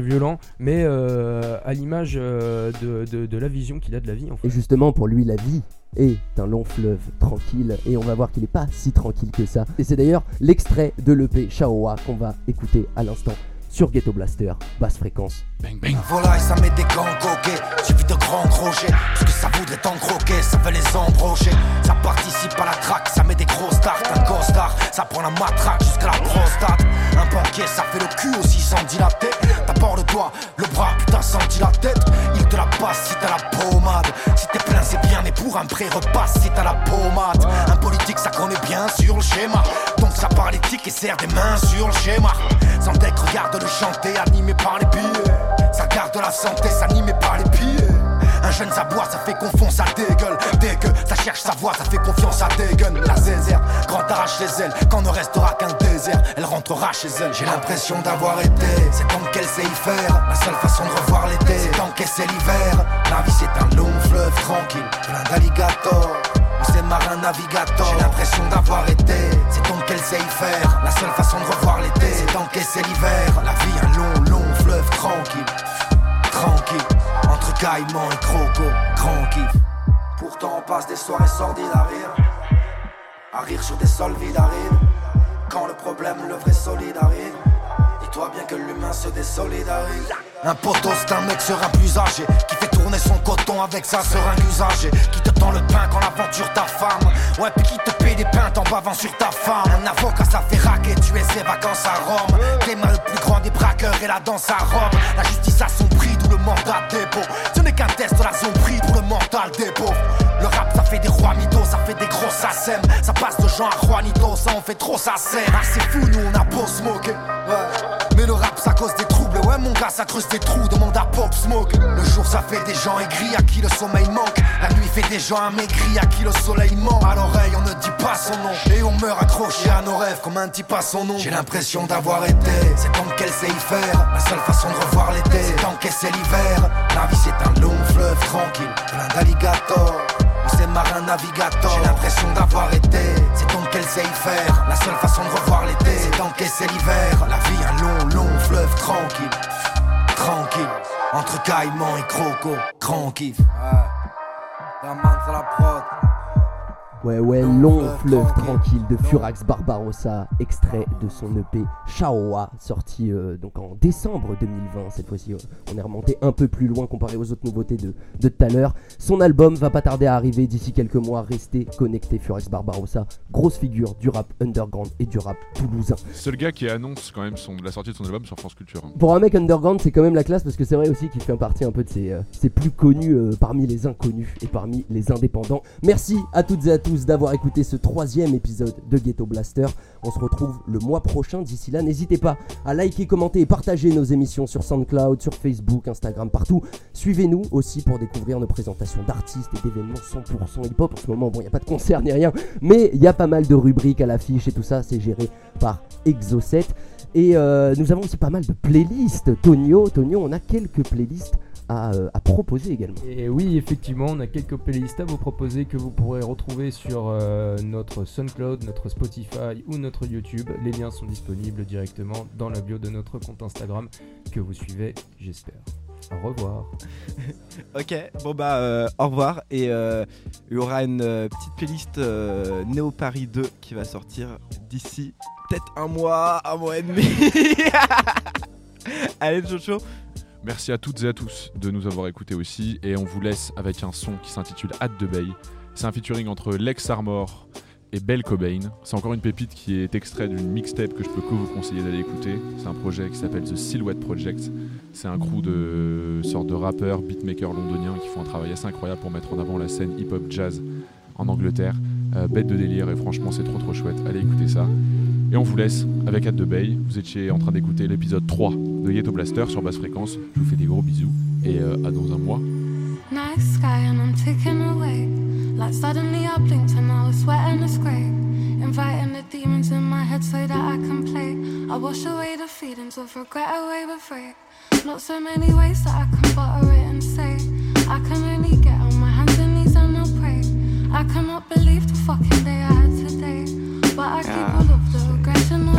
violent, mais euh, à l'image euh, de, la vision qu'il a de la vie. En fait. Et justement, pour lui, la vie est un long fleuve tranquille, et on va voir qu'il n'est pas si tranquille que ça. Et c'est d'ailleurs l'extrait de l'EP Shaoa qu'on va écouter à l'instant sur Ghetto Blaster, basse fréquence. Bang bang. Volaille, ça met des gants goguets. Suivi de grands crochets. Parce que ça voudrait t'en croquer, ça veut les embrocher. Ça participe à la traque, ça met des grosses tartes. Un costard, ça prend la matraque jusqu'à la prostate. Un banquier, ça fait le cul aussi sans dilater. D'abord le doigt, le bras, putain, senti la tête. Il te la passe si t'as la Si t'es plein, c'est bien, mais pour un pré-repas, si t'as la pommade. Un politique, ça connaît bien sur le schéma. Donc ça parle éthique et serre des mains sur le schéma. Zandek regarde le chanter, animé par les billets. Ça garde la santé, s'animer par les pieds. Un jeune aboie, ça fait confondre, ça dégueule. Dès que ça cherche sa voix, ça fait confiance à dégueule. La zézère, grand arrache les ailes. Quand ne restera qu'un désert, elle rentrera chez elle. J'ai l'impression d'avoir été, c'est tant qu'elle sait y faire. La seule façon de revoir l'été, c'est d'encaisser l'hiver. La vie, c'est un long fleuve tranquille, plein d'alligators. C'est marin navigateur. J'ai l'impression d'avoir été, c'est tant qu'elle sait y faire. La seule façon de revoir l'été, c'est d'encaisser l'hiver. La vie, un long, long fleuve tranquille. Caïman et croco, grand kiff. Pourtant on passe des soirées sordides à rire. À rire sur des sols vides à rire Quand le problème, le vrai solide arrive Dis-toi bien que l'humain se désolidarise. Un poteau c'est mec serein plus âgé tourner son coton avec sa seringue usagée Qui te tend le pain quand l'aventure ta femme. Ouais puis qui te paye des pintes en bavant sur ta femme. Un avocat ça fait raquer, tu es ses vacances à Rome. Clément le plus grand des braqueurs et la danse à Rome. La justice a son prix d'où le mandat dépôt Ce n'est qu'un test de la prix pour le mental des pauvres. Le rap ça fait des rois mythos, ça fait des grosses assèmes Ça passe de gens à Juanito, ça en fait trop ça Ah c'est fou nous on a beau Ouais Mais le rap ça cause des troubles. Ouais mon gars ça creuse des trous, demande à Pop Smoke. Le jour ça fait des gens aigris à qui le sommeil manque. La nuit fait des gens amaigris à qui le soleil manque À l'oreille on ne dit pas son nom. Et on meurt accroché à nos rêves comme un type à son nom. J'ai l'impression d'avoir été, c'est tant qu'elle sait y faire. La seule façon de revoir l'été, c'est d'encaisser l'hiver. La vie c'est un long fleuve tranquille, plein d'alligators on c'est marin navigateur. J'ai l'impression d'avoir été C'est donc qu'elle sait y faire La seule façon de revoir l'été C'est d'encaisser l'hiver. La vie un long long fleuve tranquille. Tranquille. Entre caïman et croco Grand kiff la prod Ouais, ouais, long fleuve tranquille de Furax Barbarossa, extrait de son EP Shaoa, sorti euh, donc en décembre 2020. Cette fois-ci, euh, on est remonté un peu plus loin comparé aux autres nouveautés de de tout à l'heure. Son album va pas tarder à arriver d'ici quelques mois. Restez connectés, Furax Barbarossa, grosse figure du rap underground et du rap toulousain. Seul gars qui annonce quand même son, la sortie de son album sur France Culture. hein. Pour un mec underground, c'est quand même la classe parce que c'est vrai aussi qu'il fait partie un peu de ses, euh, ses plus connus euh, parmi les inconnus et parmi les indépendants. Merci à toutes et à tous d'avoir écouté ce troisième épisode de Ghetto Blaster. On se retrouve le mois prochain. D'ici là, n'hésitez pas à liker, commenter et partager nos émissions sur SoundCloud, sur Facebook, Instagram, partout. Suivez-nous aussi pour découvrir nos présentations d'artistes et d'événements 100% hip-hop. En ce moment, bon, il n'y a pas de concert ni rien, mais il y a pas mal de rubriques à l'affiche et tout ça. C'est géré par Exo7. Et euh, nous avons aussi pas mal de playlists. Tonio, Tonio, on a quelques playlists à, euh, à proposer également. Et oui, effectivement, on a quelques playlists à vous proposer que vous pourrez retrouver sur euh, notre SoundCloud, notre Spotify ou notre YouTube. Les liens sont disponibles directement dans la bio de notre compte Instagram que vous suivez, j'espère. Au revoir. Ok, bon bah euh, au revoir et euh, il y aura une euh, petite playlist euh, Néo Paris 2 qui va sortir d'ici peut-être un mois, un mois et demi. Allez Jojo. Merci à toutes et à tous de nous avoir écoutés aussi. Et on vous laisse avec un son qui s'intitule Hâte de Bay. C'est un featuring entre Lex Armor et Belle Cobain. C'est encore une pépite qui est extrait d'une mixtape que je peux que vous conseiller d'aller écouter. C'est un projet qui s'appelle The Silhouette Project. C'est un crew de sortes de rappeurs, beatmakers londoniens qui font un travail assez incroyable pour mettre en avant la scène hip-hop jazz en Angleterre. Euh, bête de délire et franchement c'est trop trop chouette. Allez écouter ça. Et on vous laisse avec Hâte de Bay. Vous étiez en train d'écouter l'épisode 3 de Ghetto Blaster sur basse fréquence. Je vous fais des gros bisous et euh, à dans un mois. Nice sky and I'm ticking away. Like suddenly I blinked and I was sweating the scrape. Inviting the demons in my head so that I can play. I wash away the feelings of regret away with rape. Not so many ways that I can butter it and say. I can only get on my hands and knees and I'll pray. I cannot believe the fucking day I had today. But I keep Yeah. all of the aggression all out the way.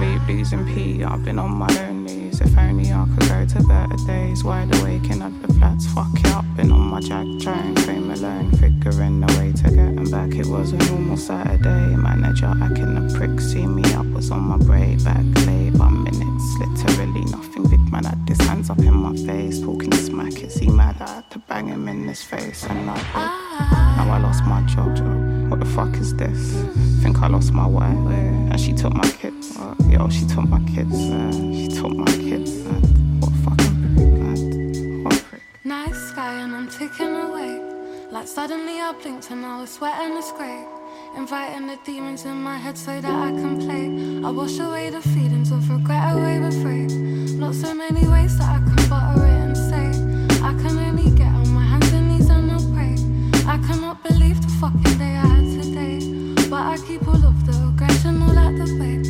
I sleep, losing pee. I've been on my own knees. If only I could go to better days. Wide awake in the flats. Fuck it up. Been on my jack train. Fame alone. Figuring a way to getting back. It was a normal Saturday. Manager acting a prick. See me up. Was on my break. Back late. One minutes. Literally nothing. Big man had his hands up in my face. Talking smack. Is he mad? I had to bang him in his face. And I. Now I lost my job. What the fuck is this? Think I lost my wife, and she took my kids. Uh, yo, she took my kids. Uh, she took my kids. Uh, what fucking prick, man? What prick? Night sky and I'm ticking away. Like suddenly I blinked and I was sweating it's great. Inviting the demons in my head so that I can play. I wash away the feelings of regret away with free. Not so many ways that I can butter it and say. I can only get on my hands and knees and I'll pray. I cannot believe the fucking day I I keep all of the aggression all at the bay.